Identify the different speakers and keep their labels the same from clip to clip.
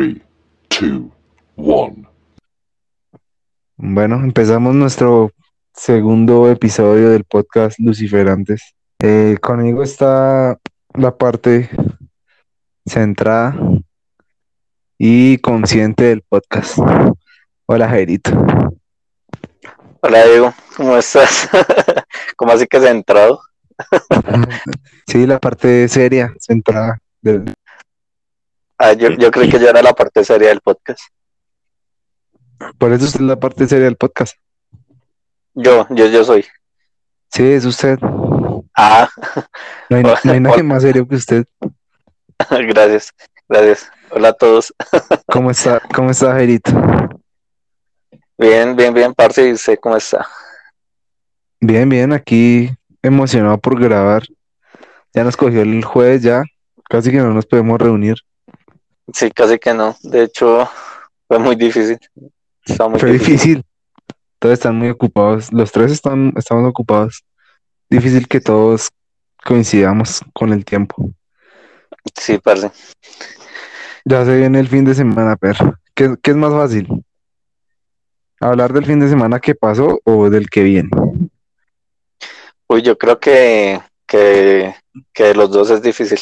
Speaker 1: 3, 2, 1.
Speaker 2: Bueno, empezamos nuestro segundo episodio del podcast Luciferantes. Eh, conmigo está la parte centrada y consciente del podcast. Hola, Jairito.
Speaker 3: Hola Diego, ¿cómo estás? ¿Cómo así que centrado?
Speaker 2: Sí, la parte seria, centrada. del-
Speaker 3: Ah, yo, yo creí que ya era la parte seria del podcast.
Speaker 2: Por eso es la parte seria del podcast.
Speaker 3: Yo, yo, yo soy.
Speaker 2: Sí, es usted.
Speaker 3: Ah,
Speaker 2: No hay, no hay nadie más serio que usted.
Speaker 3: gracias, gracias. Hola a todos.
Speaker 2: ¿Cómo está, cómo está, Jairito?
Speaker 3: Bien, bien, bien, parce, ¿y usted cómo está?
Speaker 2: Bien, bien, aquí emocionado por grabar. Ya nos cogió el jueves, ya casi que no nos podemos reunir.
Speaker 3: Sí, casi que no. De hecho, fue muy difícil. Está muy
Speaker 2: Fue difícil. Todos están muy ocupados. Los tres están, estamos ocupados. Difícil que todos coincidamos con el tiempo.
Speaker 3: Sí, parce.
Speaker 2: Ya se viene el fin de semana, pero ¿qué, qué es más fácil? ¿Hablar del fin de semana que pasó o del que viene?
Speaker 3: Uy, yo creo que, que, que los dos es difícil.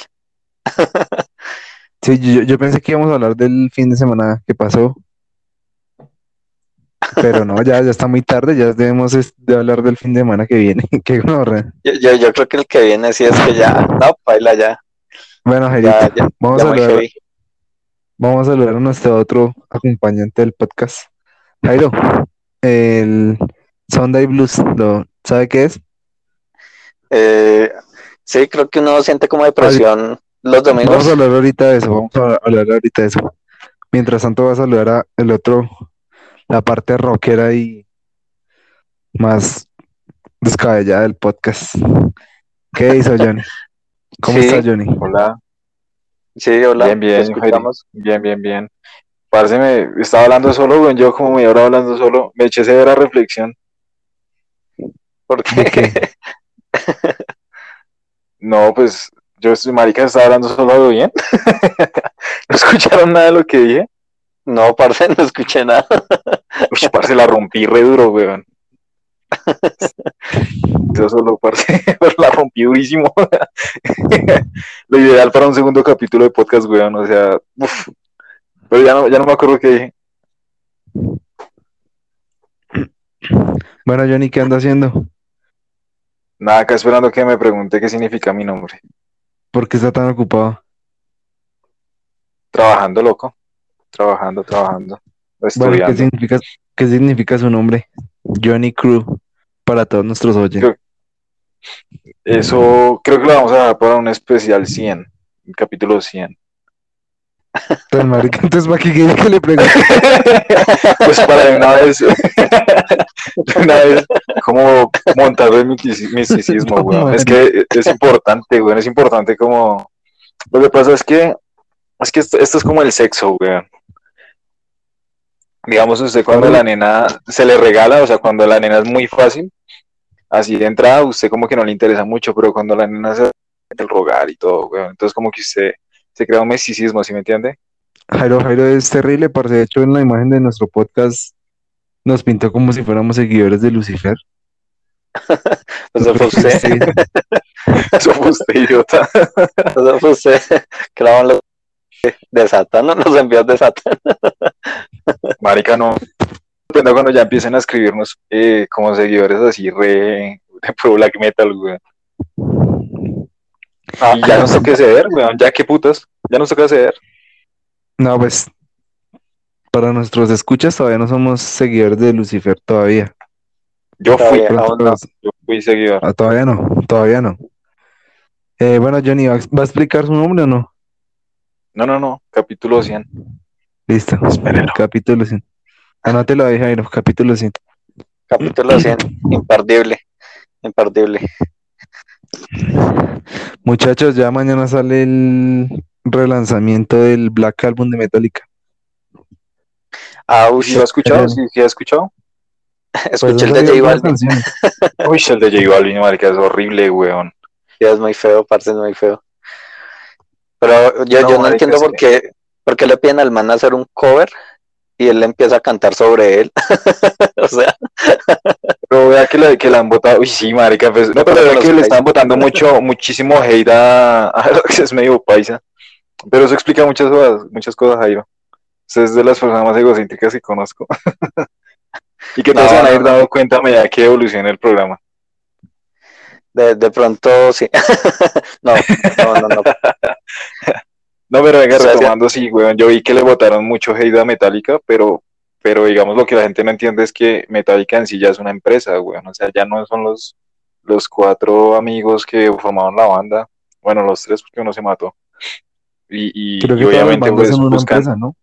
Speaker 2: Sí, yo, yo pensé que íbamos a hablar del fin de semana que pasó. Pero no, ya, ya está muy tarde, ya debemos de hablar del fin de semana que viene. Qué.
Speaker 3: Yo, yo, yo creo que el que viene sí es que ya, no, baila ya,
Speaker 2: Bueno,
Speaker 3: ya,
Speaker 2: vamos
Speaker 3: ya
Speaker 2: a saludar, vamos a saludar a nuestro otro acompañante del podcast. Jairo, el Sunday Blues, ¿lo sabe qué es?
Speaker 3: Eh, sí, creo que uno siente como depresión los domingos.
Speaker 2: Vamos a hablar ahorita de eso, vamos a hablar ahorita de eso. Mientras tanto, voy a saludar a el otro, la parte rockera y más descabellada del podcast. ¿Qué hizo Johnny? ¿Cómo
Speaker 3: Sí.
Speaker 2: está Johnny?
Speaker 4: Hola,
Speaker 3: Sí, hola,
Speaker 4: bien, bien, bien, bien, bien. Parce, me estaba hablando solo, güey, yo como media hora hablando solo, me eché severa reflexión.
Speaker 3: ¿Por
Speaker 2: ¿De
Speaker 3: qué?
Speaker 2: qué?
Speaker 4: No, pues, yo estoy marica, estaba hablando solo algo bien. ¿No escucharon nada de lo que dije?
Speaker 3: No, parce, no escuché nada.
Speaker 4: Uy, parce, la rompí re duro, weón. Yo solo, parce, la rompí durísimo. Lo ideal para un segundo capítulo de podcast, weón, o sea, uf. Pero ya no, ya no me acuerdo qué dije.
Speaker 2: Bueno, Johnny, ¿qué anda haciendo?
Speaker 4: Nada, acá esperando que me pregunte qué significa mi nombre.
Speaker 2: ¿Por qué está tan ocupado?
Speaker 4: Trabajando, loco. Trabajando, trabajando.
Speaker 2: Bueno, ¿qué significa, qué significa su nombre? Johnny Crew, para todos nuestros oyentes.
Speaker 4: Eso creo que lo vamos a dejar para un especial 100, un capítulo 100.
Speaker 2: Entonces, marica, entonces, ¿para qué que le pregunte?
Speaker 4: Pues para de una vez, de una vez, como montar el mistici- misticismo,
Speaker 2: No,
Speaker 4: weón. Es que es importante, weón, es importante como... Lo que pasa es que, es que esto, esto es como el sexo, weón. Digamos, usted cuando la nena se le regala, o sea, cuando la nena es muy fácil, así de entrada, usted como que no le interesa mucho, pero cuando la nena se el rogar y todo, weón, entonces como que usted se crea un misticismo, ¿sí me entiende?
Speaker 2: Jairo, Jairo es terrible, parce. De hecho, en la imagen de nuestro podcast nos pintó como si fuéramos seguidores de Lucifer.
Speaker 3: Pues eso fue usted,
Speaker 2: Sí.
Speaker 4: Eso fue usted, idiota.
Speaker 3: eso fue usted. Que la van los de Satán, no nos envió de Satán.
Speaker 4: Marica, no. Cuando ya empiecen a escribirnos eh, como seguidores así re de pro black metal, weón. Y ya nos toca ceder, weón. Ya qué putas. Ya nos toca ceder.
Speaker 2: No, pues, para nuestros escuchas todavía no somos seguidores de Lucifer todavía.
Speaker 4: Yo fui,
Speaker 2: Pronto
Speaker 3: aún no.
Speaker 2: los-
Speaker 4: yo fui seguidor.
Speaker 2: ah, todavía no, todavía no. Eh, bueno, Johnny, ¿va, a explicar su nombre o no?
Speaker 4: No, no, no. Capítulo 100.
Speaker 2: Listo.
Speaker 4: Espérelo.
Speaker 2: Capítulo 100. Anótelo ahí, Jairo, capítulo 100.
Speaker 3: Capítulo 100, imperdible, imperdible.
Speaker 2: Muchachos, ya mañana sale el relanzamiento del Black Album de Metallica.
Speaker 3: Ah, uy,
Speaker 4: ¿Sí lo has escuchado? ¿Sí, sí has escuchado?
Speaker 3: escuché el
Speaker 2: Pues
Speaker 3: de J Balvin.
Speaker 4: Uy, el de J Balvin, marica, es horrible, weón.
Speaker 3: Ya es muy feo, parce, es muy feo. Pero yo,
Speaker 4: No,
Speaker 3: yo no entiendo por qué, porque le piden al man hacer un cover y él le empieza a cantar sobre él. o sea,
Speaker 4: Pero vea que, la, que la han votado, uy sí, marica, pues, no, pero vea que le están votando mucho, muchísimo hate a, a lo que es medio paisa. Pero eso explica muchas cosas, muchas cosas, Jairo. Usted es de las personas más egocéntricas que conozco. y que todos
Speaker 3: No,
Speaker 4: se van a ir dando cuenta a medida que evolucione el programa.
Speaker 3: de, de pronto sí. no, no, no, no.
Speaker 4: No, pero venga,
Speaker 3: O sea,
Speaker 4: retomando, sí, weón, yo vi que le votaron mucho hate a Metallica, pero, pero digamos lo que la gente no entiende es que Metallica en sí ya es una empresa, weón, o sea, ya no son los, los cuatro amigos que formaron la banda, bueno, los tres porque uno se mató. Y, y,
Speaker 2: Creo
Speaker 4: y
Speaker 2: que
Speaker 4: obviamente pues
Speaker 2: una
Speaker 4: buscan,
Speaker 2: empresa, ¿no?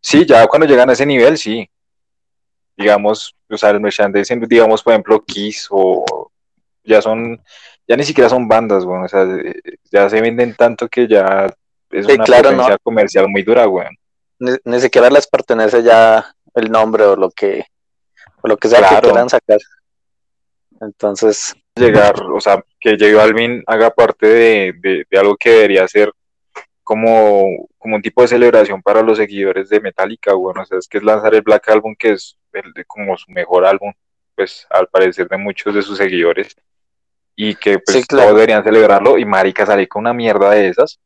Speaker 4: sí, ya cuando llegan a ese nivel, sí, digamos, o sea, el merchandising, digamos, por ejemplo, Kiss o ya son, ya ni siquiera son bandas, weón, o sea, eh, ya se venden tanto que ya es
Speaker 3: Sí,
Speaker 4: una
Speaker 3: claro,
Speaker 4: comercial muy dura, weón.
Speaker 3: Ni, ni siquiera les pertenece ya el nombre o lo que, o lo que sea que quieran sacar. Entonces,
Speaker 4: llegar, o sea, que J Balvin haga parte de, de- de algo que debería ser como, como un tipo de celebración para los seguidores de Metallica, bueno, o sea, es que es lanzar el Black Album, que es el de- como su mejor álbum, pues al parecer de muchos de sus seguidores, y que pues
Speaker 3: Sí, claro.
Speaker 4: todos deberían celebrarlo, y marica sale con una mierda de esas.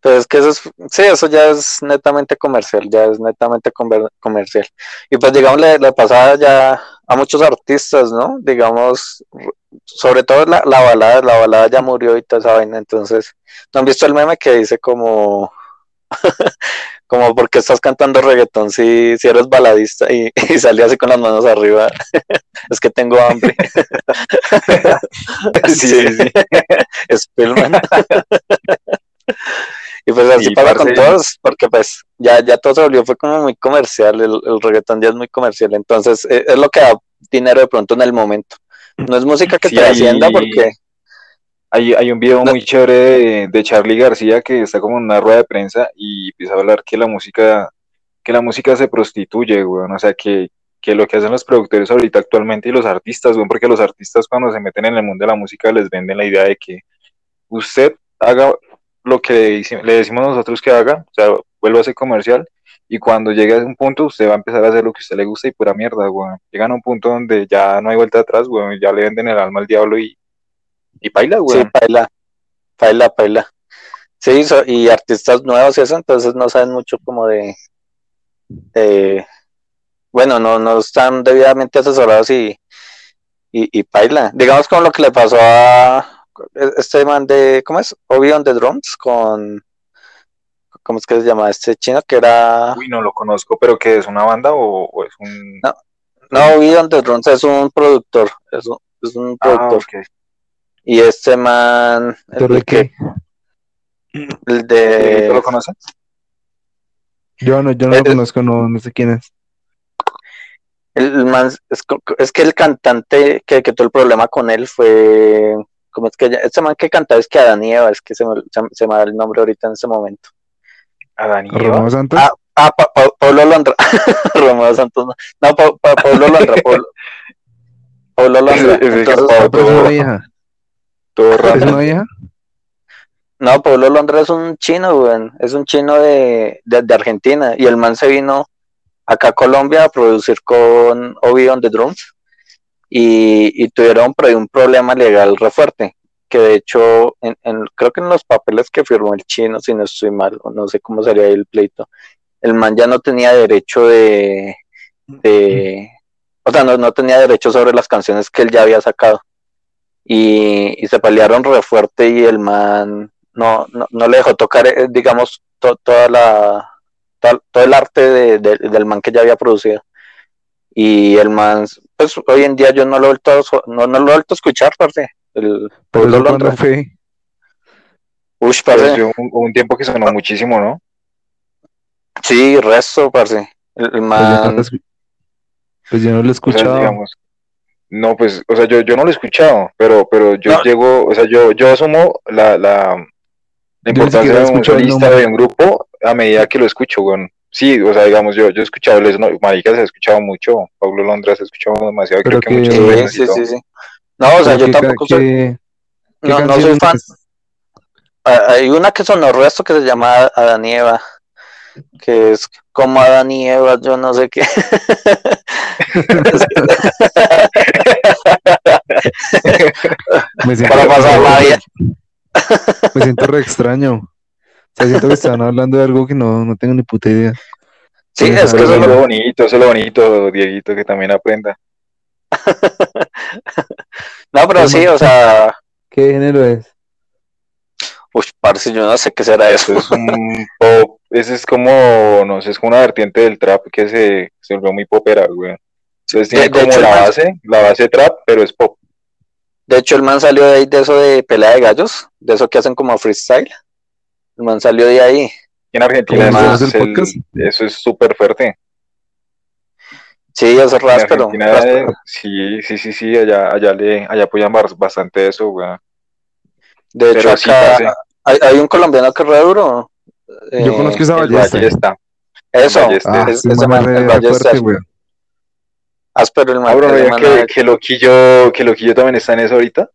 Speaker 3: Pero es que eso es, sí, eso ya es netamente comercial, ya es netamente comercial. Y pues digamos, le, le pasaba ya a muchos artistas, ¿no? Digamos, sobre todo la, la balada, la balada ya murió y toda esa vaina, entonces, ¿no han visto el meme que dice como, como, ¿por qué estás cantando reggaetón si, si eres baladista? Y, y salía así con las manos arriba, es que tengo hambre.
Speaker 4: Sí, sí, sí.
Speaker 3: Spillman. y pues así
Speaker 4: Y,
Speaker 3: pasa con todos, porque pues ya, ya todo se volvió, fue como muy comercial, el, el reggaetón ya es muy comercial, entonces eh, es lo que da dinero de pronto en el momento. No es música que
Speaker 4: Sí,
Speaker 3: te
Speaker 4: ahí-
Speaker 3: hacienda porque
Speaker 4: Hay, hay un video muy chévere de, de Charlie García que está como en una rueda de prensa y empieza a hablar que la música, que la música se prostituye, weón. O sea, que, que lo que hacen los productores ahorita actualmente y los artistas, weón, porque los artistas cuando se meten en el mundo de la música les venden la idea de que usted haga lo que le decimos nosotros que haga, o sea, vuelva a ser comercial. Y cuando llegue a un punto, usted va a empezar a hacer lo que a usted le gusta y pura mierda, weón. Llegan a un punto donde ya no hay vuelta atrás, weón. Ya le venden el alma al diablo y, y baila,
Speaker 3: sí,
Speaker 4: weón.
Speaker 3: paila, paila, paila. Sí, so- y artistas nuevos y eso, entonces no saben mucho como de, de- bueno, no, no están debidamente asesorados y, y, y paila. Digamos como lo que le pasó a este man de, ¿cómo es? Obi on the Drums con, ¿cómo es que se llama? Este chino que era,
Speaker 4: Uy, no lo conozco, pero que es una banda o, o es un.
Speaker 3: No. no, Obi on the Drums es un productor, es un, es un
Speaker 4: Ah,
Speaker 3: productor. Y este man,
Speaker 2: ¿Pero
Speaker 3: el
Speaker 2: de
Speaker 3: que,
Speaker 2: qué?
Speaker 3: el
Speaker 4: ¿Sí,
Speaker 3: de,
Speaker 4: ¿Tú lo conoces?
Speaker 2: Yo no, yo no
Speaker 3: Eh,
Speaker 2: lo conozco, no, no sé quién es.
Speaker 3: El el man, es, es que el cantante que, que tuvo el problema con él fue, ¿cómo es que este man que cantaba es que Adán y Eva, es que se me, se, se me da el nombre ahorita en ese momento.
Speaker 4: Adán y Eva.
Speaker 2: ¿Romeo Santos?
Speaker 3: Ah, Ah, Pa- Pa- Pablo Londra, Romeo Santos, no, no Pa- Pa- Pablo Londra, Pablo, Pablo Londra, entonces,
Speaker 4: capaz.
Speaker 2: Pero es una vieja.
Speaker 4: Todo
Speaker 2: ¿Es
Speaker 4: raro.
Speaker 3: no, Pablo Londra es un chino, es un chino de, de, de Argentina, y el man se vino acá a Colombia a producir con Obi on the Drums, y, y tuvieron por ahí un problema legal re fuerte, que de hecho, en, en- creo que en los papeles que firmó el chino, si no estoy mal, o no sé cómo sería ahí el pleito, el man ya no tenía derecho de, de o sea, no, no tenía derecho sobre las canciones que él ya había sacado. Y, y se pelearon re fuerte y el man no, no, no le dejó tocar, eh, digamos, to- toda la, to- todo el arte de- de- del man que ya había producido. Y el man, pues hoy en día yo no lo he vuelto no, no lo he vuelto a escuchar, parce. El,
Speaker 2: Pero cuando fue.
Speaker 3: Ush, parce.
Speaker 4: un, tiempo que sonó muchísimo, ¿no?
Speaker 3: Sí, resto, parce. El, el
Speaker 2: Pues yo no
Speaker 3: man,
Speaker 2: lo pues yo no lo he
Speaker 4: O sea,
Speaker 2: escuchado.
Speaker 4: digamos, no, pues, o sea, yo, yo no lo he escuchado, pero, pero yo
Speaker 3: No.
Speaker 4: llego, o sea, yo, yo asumo la, la, la importancia
Speaker 2: he
Speaker 4: de un solista de un grupo a medida que lo escucho, weón. Sí, o sea, digamos, yo, yo he escuchado, les, no, Marica se ha escuchado mucho, Pablo Londra se ha escuchado demasiado,
Speaker 2: Pero
Speaker 4: creo que,
Speaker 2: que-
Speaker 4: muchos
Speaker 3: sí, sí, sí, sí. No, o sea,
Speaker 2: Pero
Speaker 3: yo
Speaker 2: ¿qué ca-
Speaker 3: tampoco soy, no, no soy fan.
Speaker 2: es?
Speaker 3: a- hay una que sonó resto que se llama Adán y Eva, que es como Adán y Eva, yo no sé qué.
Speaker 2: Me siento,
Speaker 3: Para pasar la vida.
Speaker 2: me siento re extraño. O sea, siento que están hablando de algo que no, no tengo ni puta idea.
Speaker 3: Sí, es que
Speaker 4: Eso es lo bonito, eso es lo bonito, Dieguito, que también aprenda.
Speaker 3: No, pero sí, o sea,
Speaker 2: ¿Qué género es?
Speaker 3: uy, parce, yo no sé qué será eso.
Speaker 4: Eso es un pop, ese es como, no sé, es como una vertiente del trap que se, se volvió muy popera, güey. Entonces tiene
Speaker 3: De- de
Speaker 4: como
Speaker 3: hecho,
Speaker 4: la
Speaker 3: man-
Speaker 4: base, la base trap, pero es pop.
Speaker 3: De hecho, el man salió de ahí de eso de pelea de gallos, de eso que hacen como freestyle. El man salió de ahí.
Speaker 4: En Argentina
Speaker 2: ¿Cómo
Speaker 4: eso es,
Speaker 2: el
Speaker 4: el-
Speaker 2: podcast?
Speaker 4: eso es súper fuerte.
Speaker 3: Sí, es ráspero.
Speaker 4: Argentina,
Speaker 3: ráspero.
Speaker 4: sí, sí, sí, sí, allá, allá le, allá apoyan bastante eso, güey.
Speaker 3: De hecho,
Speaker 4: Pero
Speaker 3: acá hay, hay un colombiano que es re duro.
Speaker 2: Yo
Speaker 3: Eh,
Speaker 2: conozco esa ballesta.
Speaker 4: Ballesta.
Speaker 3: Eso,
Speaker 4: Ballesta.
Speaker 2: Ah,
Speaker 3: es-
Speaker 2: sí,
Speaker 3: ese
Speaker 2: man,
Speaker 3: man,
Speaker 2: re
Speaker 3: el está áspero.
Speaker 4: Ah, bro,
Speaker 3: ese
Speaker 4: ¿no
Speaker 3: man,
Speaker 4: que,
Speaker 3: ah,
Speaker 4: que Loquillo, que Loquillo también está en eso ahorita?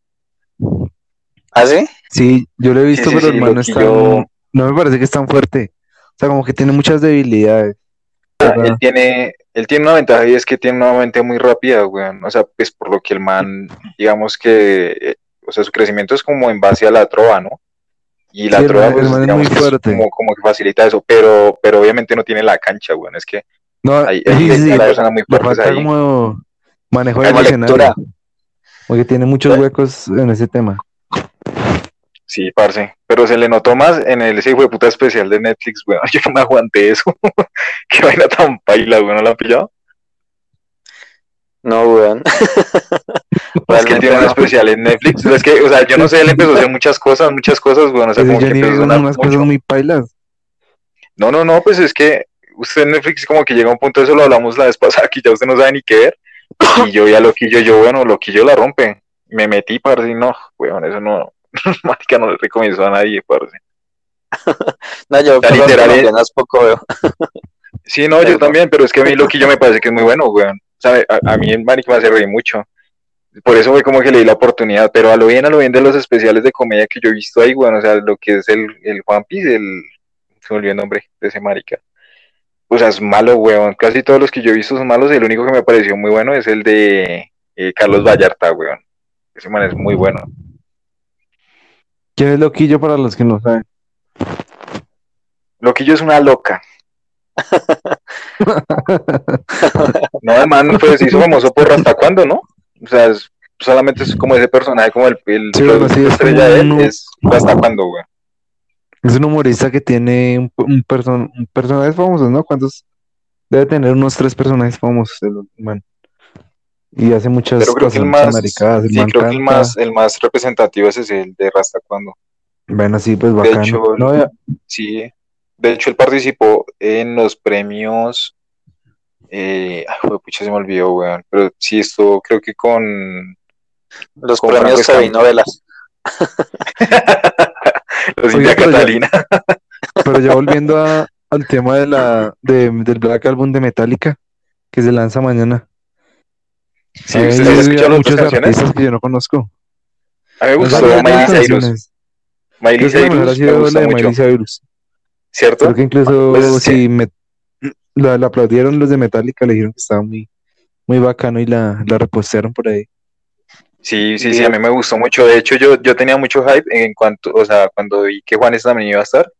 Speaker 3: ¿Ah, sí?
Speaker 2: Sí, yo lo he visto,
Speaker 4: sí,
Speaker 2: pero
Speaker 4: sí,
Speaker 2: el man no es
Speaker 4: Loquillo-
Speaker 2: tan- No me parece que es tan fuerte. O sea, como que tiene muchas debilidades. ¿verdad?
Speaker 4: Él tiene, él tiene una ventaja y es que tiene una mente muy rápida, weón. O sea, pues por lo que el man, digamos que, eh, o sea, su crecimiento es como en base a la trova, ¿no? Y la
Speaker 2: Sí, el el
Speaker 4: pues, digamos
Speaker 2: muy fuerte.
Speaker 4: como, como que facilita eso, pero, pero obviamente no tiene la cancha, weón. Es que
Speaker 2: No,
Speaker 4: hay,
Speaker 2: sí,
Speaker 4: hay-
Speaker 2: sí,
Speaker 4: hay
Speaker 2: sí,
Speaker 4: personas muy fuertes
Speaker 2: falta
Speaker 4: ahí.
Speaker 2: como manejo del escenario.
Speaker 3: lectura.
Speaker 2: Porque tiene muchos huecos en ese tema.
Speaker 4: Sí, parce. Pero se le notó más en el ese hijo de puta especial de Netflix, weón. Yo no me aguanté eso. Qué vaina tan paila, weón. ¿No la han pillado?
Speaker 3: No, weón.
Speaker 4: Es que tiene un
Speaker 3: no.
Speaker 4: especial en Netflix. Es que, o sea, yo no sé, él empezó a hacer muchas cosas, muchas cosas, weón. O sea,
Speaker 2: Ese
Speaker 4: como que empezó a
Speaker 2: unas
Speaker 4: mucho.
Speaker 2: cosas muy pailas.
Speaker 4: No, no, no, pues es que usted en Netflix como que llega a un punto, eso lo hablamos la vez pasada, que ya usted no sabe ni qué ver. Y yo ya Loquillo, yo, bueno, Loquillo la rompe. Me metí, parce, y no, weón, eso no, marica, no le recomiendo a nadie, parce.
Speaker 3: No, yo
Speaker 4: literal,
Speaker 3: poco veo.
Speaker 4: Sí, no, yo también, pero es que a mí Loquillo me parece que es muy bueno, weón. ¿Sabe? A, a mí el marica me hace reír mucho. Por eso fue como que le di la oportunidad, pero a lo bien, a lo bien de los especiales de comedia que yo he visto ahí, weón, o sea, lo que es el, el One Piece, el, se me olvidó el nombre de ese marica. O sea, es malo, weón. Casi todos los que yo he visto son malos. El único que me pareció muy bueno es el de eh, Carlos Vallarta, weón. Ese man es muy bueno.
Speaker 2: ¿Quién es Loquillo para los que no saben?
Speaker 4: Loquillo es una loca. No, man pues, se hizo famoso por hasta cuándo, ¿no? O sea, es- solamente es como ese personaje, como el, el
Speaker 2: Sí, bueno, sí, es
Speaker 4: estrella
Speaker 2: como
Speaker 4: de él,
Speaker 2: un-
Speaker 4: es hasta cuándo, weón.
Speaker 2: Es un humorista que tiene un, un, person, un personajes famosos, ¿no? ¿Cuántos? Debe tener unos tres personajes famosos el man. Y hace muchas
Speaker 4: Pero creo que
Speaker 2: cosas,
Speaker 4: el
Speaker 2: muchas
Speaker 4: más,
Speaker 2: maricadas. El
Speaker 4: sí,
Speaker 2: man
Speaker 4: creo que el más, el más representativo es ese, el de Rasta cuando.
Speaker 2: Bueno, sí, pues
Speaker 4: De
Speaker 2: bacano.
Speaker 4: hecho,
Speaker 2: No, ya-
Speaker 4: sí. De hecho, él participó en los premios. Eh, ay, joder, pucha, se me olvidó, weón. Pero sí, esto creo que con
Speaker 3: Los
Speaker 4: Con
Speaker 3: premios novelas.
Speaker 4: los India
Speaker 2: pero ya-
Speaker 4: Catalina.
Speaker 2: Pero ya volviendo a- al tema de la, de- del Black Album de Metallica, que se lanza mañana.
Speaker 4: Sí,
Speaker 2: Hay
Speaker 4: ¿ustedes han escuchado las
Speaker 2: muchos
Speaker 4: canciones?
Speaker 2: artistas que yo no conozco.
Speaker 4: A mí me
Speaker 2: No
Speaker 4: gustó
Speaker 2: sabía
Speaker 4: Miley Cyrus. Miley Cyrus me
Speaker 2: sido
Speaker 4: gusta
Speaker 2: la de
Speaker 4: mucho.
Speaker 2: Miley Cyrus.
Speaker 4: ¿Cierto?
Speaker 2: Creo que incluso
Speaker 4: Pues,
Speaker 2: sí, me, la, la aplaudieron los de Metallica, le dijeron que estaba muy, muy bacano y la, la repostearon por ahí.
Speaker 4: Sí, sí, sí, a mí me gustó mucho. De hecho, yo, yo tenía mucho hype en cuanto, o sea, cuando vi que Juanes también iba a estar.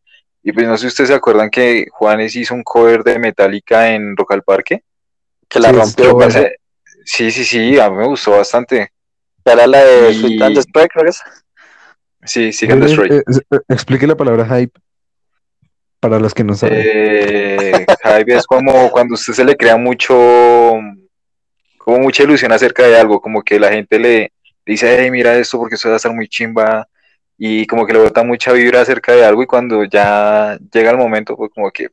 Speaker 4: Y pues no sé si ustedes se acuerdan que Juanes hizo un cover de Metallica en Rock al Parque.
Speaker 3: Que la
Speaker 2: Sí,
Speaker 3: rompió.
Speaker 2: bueno.
Speaker 4: Sí, sí, sí, a mí me gustó bastante.
Speaker 3: Era la de
Speaker 4: Y-
Speaker 3: Sweet and Despair, creo que es.
Speaker 4: Sí, sí, and
Speaker 2: Eh,
Speaker 4: Destroy.
Speaker 2: eh, eh, explique la palabra hype para los que no saben.
Speaker 4: Eh, es como cuando a usted se le crea mucho, como mucha ilusión acerca de algo, como que la gente le dice, hey, mira esto porque esto va a estar muy chimba, y como que le bota mucha vibra acerca de algo, y cuando ya llega el momento, pues como que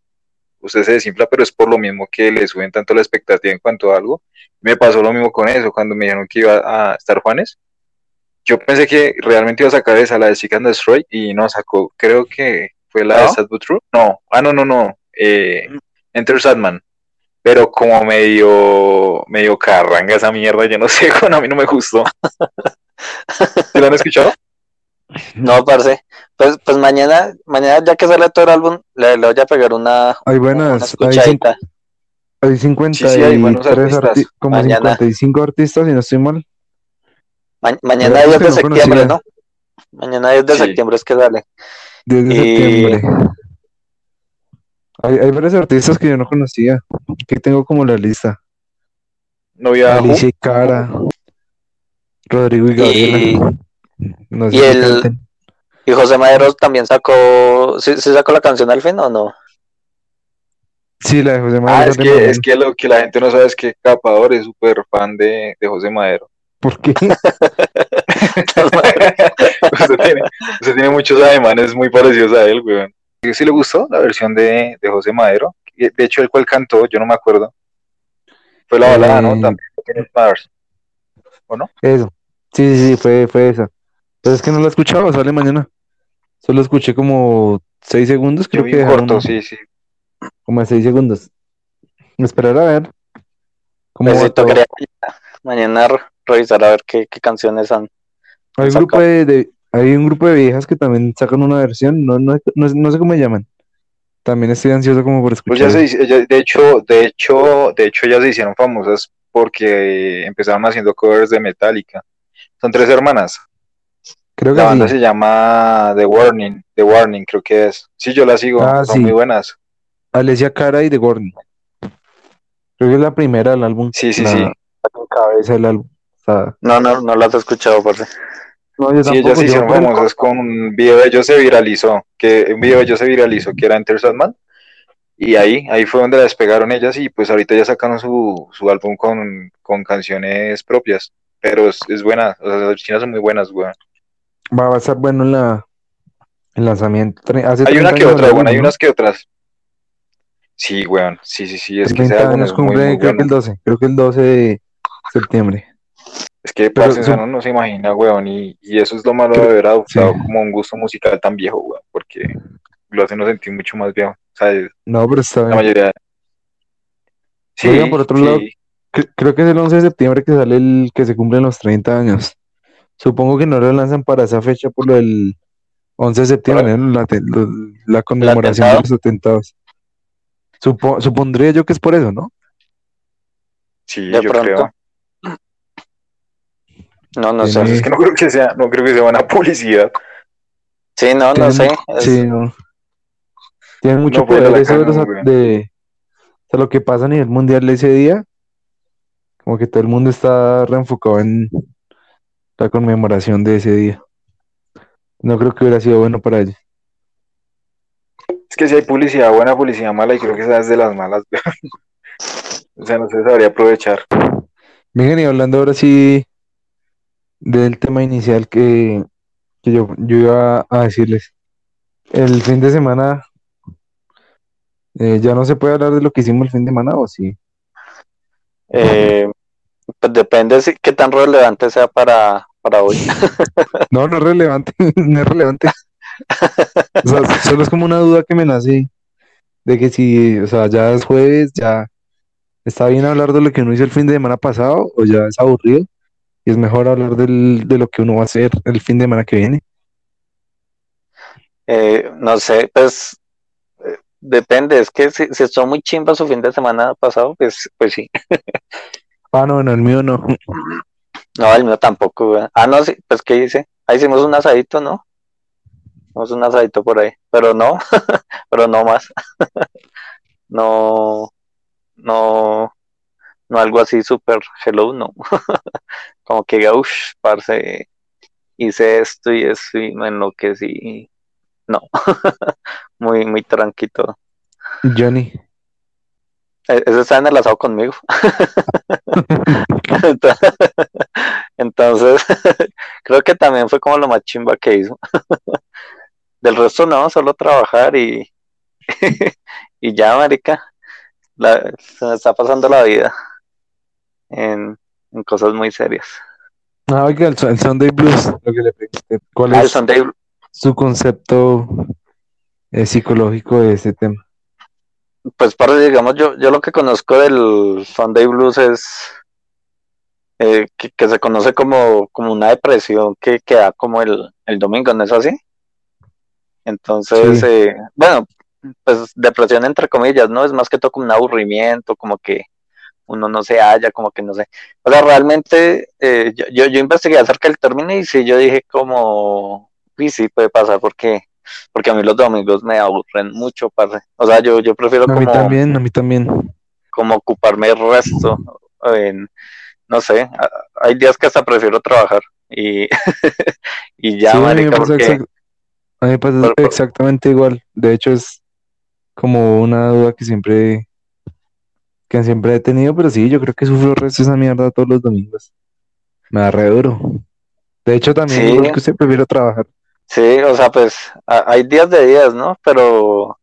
Speaker 4: usted se desinfla, pero es por lo mismo que le suben tanto la expectativa en cuanto a algo. Me pasó lo mismo con eso, cuando me dijeron que iba a estar Juanes. Yo pensé que realmente iba a sacar esa, la de and Destroy, y no sacó, creo que fue la de. Sad But True. No, ah, no, no, no. Eh, Enter Sadman. Pero como medio, medio carranga esa mierda, yo no sé, con a mí no me gustó. ¿Se lo han escuchado?
Speaker 3: No, parce. Pues, pues mañana, mañana ya que sale todo el álbum, le, le voy a pegar una,
Speaker 2: Hay
Speaker 3: una
Speaker 2: buenas, hay, cincu-
Speaker 3: escuchadita.
Speaker 2: hay 53,
Speaker 4: Sí, sí, hay buenos artistas.
Speaker 2: arti- como
Speaker 3: Mañana.
Speaker 2: 55 artistas, si no estoy mal.
Speaker 3: Ma- mañana
Speaker 2: Hay
Speaker 3: 10
Speaker 2: otros
Speaker 3: de septiembre,
Speaker 2: conocía.
Speaker 3: ¿no? Mañana 10 de
Speaker 4: Sí.
Speaker 3: septiembre es que sale.
Speaker 2: 10 de
Speaker 3: Y-
Speaker 2: septiembre. Hay, hay varios artistas que yo no conocía. Aquí tengo como la lista.
Speaker 4: Novia
Speaker 2: Alicia y Cara, Rodrigo y Gabriela. No sé
Speaker 3: y el-. Y José Madero también sacó, ¿sí, sí sacó la canción al fin o no?
Speaker 2: Sí, la de José
Speaker 4: Ah,
Speaker 2: Manuel
Speaker 4: es que, es que lo que la gente no sabe es que Capador es súper fan de, de José Madero.
Speaker 2: ¿Por qué?
Speaker 4: usted, tiene, usted tiene muchos alemanes muy parecidos a él, weón. ¿Sí sí le gustó la versión de, de José Madero? De hecho, el cual cantó, yo no me acuerdo. Fue la balada, ¿no?
Speaker 2: Eh,
Speaker 4: También. Kenneth Mars.
Speaker 2: Eso. Sí, sí, sí, fue, fue esa. Pero es que no la escuchaba, sale mañana. Solo escuché como 6 segundos,
Speaker 4: Yo
Speaker 2: creo
Speaker 4: vi
Speaker 2: que
Speaker 4: corto, sí, sí.
Speaker 2: como 6 segundos. Esperar a ver cómo
Speaker 3: Necesito que mañana re- revisar a ver qué, qué canciones han.
Speaker 2: Hay un grupo de, de- hay un grupo de viejas que también sacan una versión, no, no, no, no sé cómo se llaman. También estoy ansioso como por
Speaker 4: Pues
Speaker 2: escuchar.
Speaker 4: ya se, hice- ya- de hecho, de hecho, de hecho, ya se hicieron famosas porque empezaron haciendo covers de Metallica. Son tres hermanas.
Speaker 2: Creo que
Speaker 4: La banda
Speaker 2: sí.
Speaker 4: se llama The Warning, The Warning creo que es. Sí, yo la sigo,
Speaker 2: Ah,
Speaker 4: son
Speaker 2: sí.
Speaker 4: muy buenas.
Speaker 2: Alicia Cara y The Gorney. Creo que es la primera del álbum.
Speaker 4: Sí, sí,
Speaker 2: la,
Speaker 4: sí.
Speaker 2: la cabeza del álbum. O sea,
Speaker 3: No, no, no las he escuchado, parce.
Speaker 2: No, yo
Speaker 4: Sí,
Speaker 2: tampoco,
Speaker 4: hicieron
Speaker 2: el
Speaker 4: famosas con un video de ellos se viralizó, que un video de ellos se viralizó que era Enter Sandman. Y ahí, ahí fue donde la despegaron ellas y pues ahorita ya sacaron su, su álbum con, con canciones propias. Pero es, es buena, o sea, las chinas son muy buenas, weón.
Speaker 2: Va a estar bueno en la, el lanzamiento. Hace
Speaker 4: Hay una
Speaker 2: 30
Speaker 4: que otra, bueno, hay unas que otras. Sí, weón, sí, sí, sí, es que ese
Speaker 2: 30
Speaker 4: álbum es muy,
Speaker 2: cumple,
Speaker 4: muy
Speaker 2: creo que el 12, creo que el 12 de septiembre.
Speaker 4: Es que
Speaker 2: su-
Speaker 4: uno no se imagina, weón, y, y eso es lo malo de haber adoptado
Speaker 2: sí.
Speaker 4: como un gusto musical tan viejo, weón, porque lo hace uno sentir mucho más viejo. O sea,
Speaker 2: No, pero está
Speaker 4: la
Speaker 2: bien.
Speaker 4: mayoría. Sí,
Speaker 2: Oiga, por otro
Speaker 4: sí.
Speaker 2: lado, Cre- Creo que es el 11 de septiembre que sale el que se cumplen los 30 años. Supongo que no lo lanzan para esa fecha por lo del 11 de septiembre, ¿no? la, la conmemoración de los atentados. Supo- supondría yo que es por eso, ¿no?
Speaker 4: Sí,
Speaker 3: De
Speaker 4: yo
Speaker 3: pronto.
Speaker 4: creo.
Speaker 3: No, no sé.
Speaker 4: Es que no creo que sea, no creo que sea una publicidad.
Speaker 3: Sí, no, no sé. Es-
Speaker 2: Sí, no. Tiene mucho
Speaker 4: No,
Speaker 2: poder eso de, los de- sea, lo que pasa a nivel mundial ese día. Como que todo el mundo está reenfocado en la conmemoración de ese día. No creo que hubiera sido bueno para ellos.
Speaker 4: Es que si hay publicidad buena, publicidad mala, y creo que esa es de las malas. o sea, no se sabría aprovechar.
Speaker 2: Vengan, y hablando ahora sí del tema inicial que, que yo, yo iba a decirles. El fin de semana, eh, ya no se puede hablar de lo que hicimos el fin de semana, ¿o sí?
Speaker 3: eh, pues depende si qué tan relevante sea para, para hoy.
Speaker 2: No, no es relevante, no es relevante. O sea, solo es como una duda que me nace de que si, o sea, ya es jueves, ya está bien hablar de lo que uno hizo el fin de semana pasado o ya es aburrido es mejor hablar del, de lo que uno va a hacer el fin de semana que viene.
Speaker 3: Eh, no sé, pues eh, depende. Es que si, si estuvo muy chimba su fin de semana pasado, pues, pues sí.
Speaker 2: Ah, no, no, el mío no.
Speaker 3: No, el mío tampoco. Ah, no, sí, pues ¿qué hice? Ahí hicimos un asadito, ¿no? Hicimos un asadito por ahí, pero no, pero no más. No, no, no algo así súper hello, no. Como que, uff, parce, hice esto y esto y me enloquecí. No, muy, muy tranquilo.
Speaker 2: Johnny.
Speaker 3: E- Ese está en el asado conmigo. Entonces, entonces, creo que también fue como lo más chimba que hizo. Del resto no, solo trabajar y, y ya, marica. La- se me está pasando la vida en, en cosas muy serias.
Speaker 2: Ah, oiga, el, el Sunday Blues, lo que le pregunté. ¿Cuál
Speaker 3: Ah,
Speaker 2: es
Speaker 3: Sunday,
Speaker 2: su concepto eh, psicológico de ese tema?
Speaker 3: pues para digamos, yo, yo lo que conozco del Sunday Blues es eh, que, que se conoce como, como una depresión que, que da como el, el domingo, ¿no es así? Entonces,
Speaker 2: Sí.
Speaker 3: eh, bueno, pues depresión entre comillas, ¿no? Es más que todo como un aburrimiento, como que uno no se halla, como que no sé. O sea, realmente eh, yo, yo, yo investigué acerca del término y sí, yo dije como, sí, sí puede pasar porque, porque a mí los domingos me aburren mucho, parce. O sea, yo, yo prefiero
Speaker 2: A mí
Speaker 3: como,
Speaker 2: también, a mí también.
Speaker 3: como ocuparme el resto en, no sé, hay días que hasta prefiero trabajar y, y ya,
Speaker 2: Sí, a mí me
Speaker 3: marica,
Speaker 2: pasa,
Speaker 3: porque...
Speaker 2: exact- a mí me pasa
Speaker 3: por- por-
Speaker 2: exactamente igual. De hecho, es como una duda que siempre, que siempre he tenido, pero sí, yo creo que sufro el resto de esa mierda todos los domingos. Me da re duro. De hecho, también,
Speaker 3: Sí.
Speaker 2: igual que usted, prefiero trabajar.
Speaker 3: Sí, o sea, pues a- hay días de días, ¿no? Pero,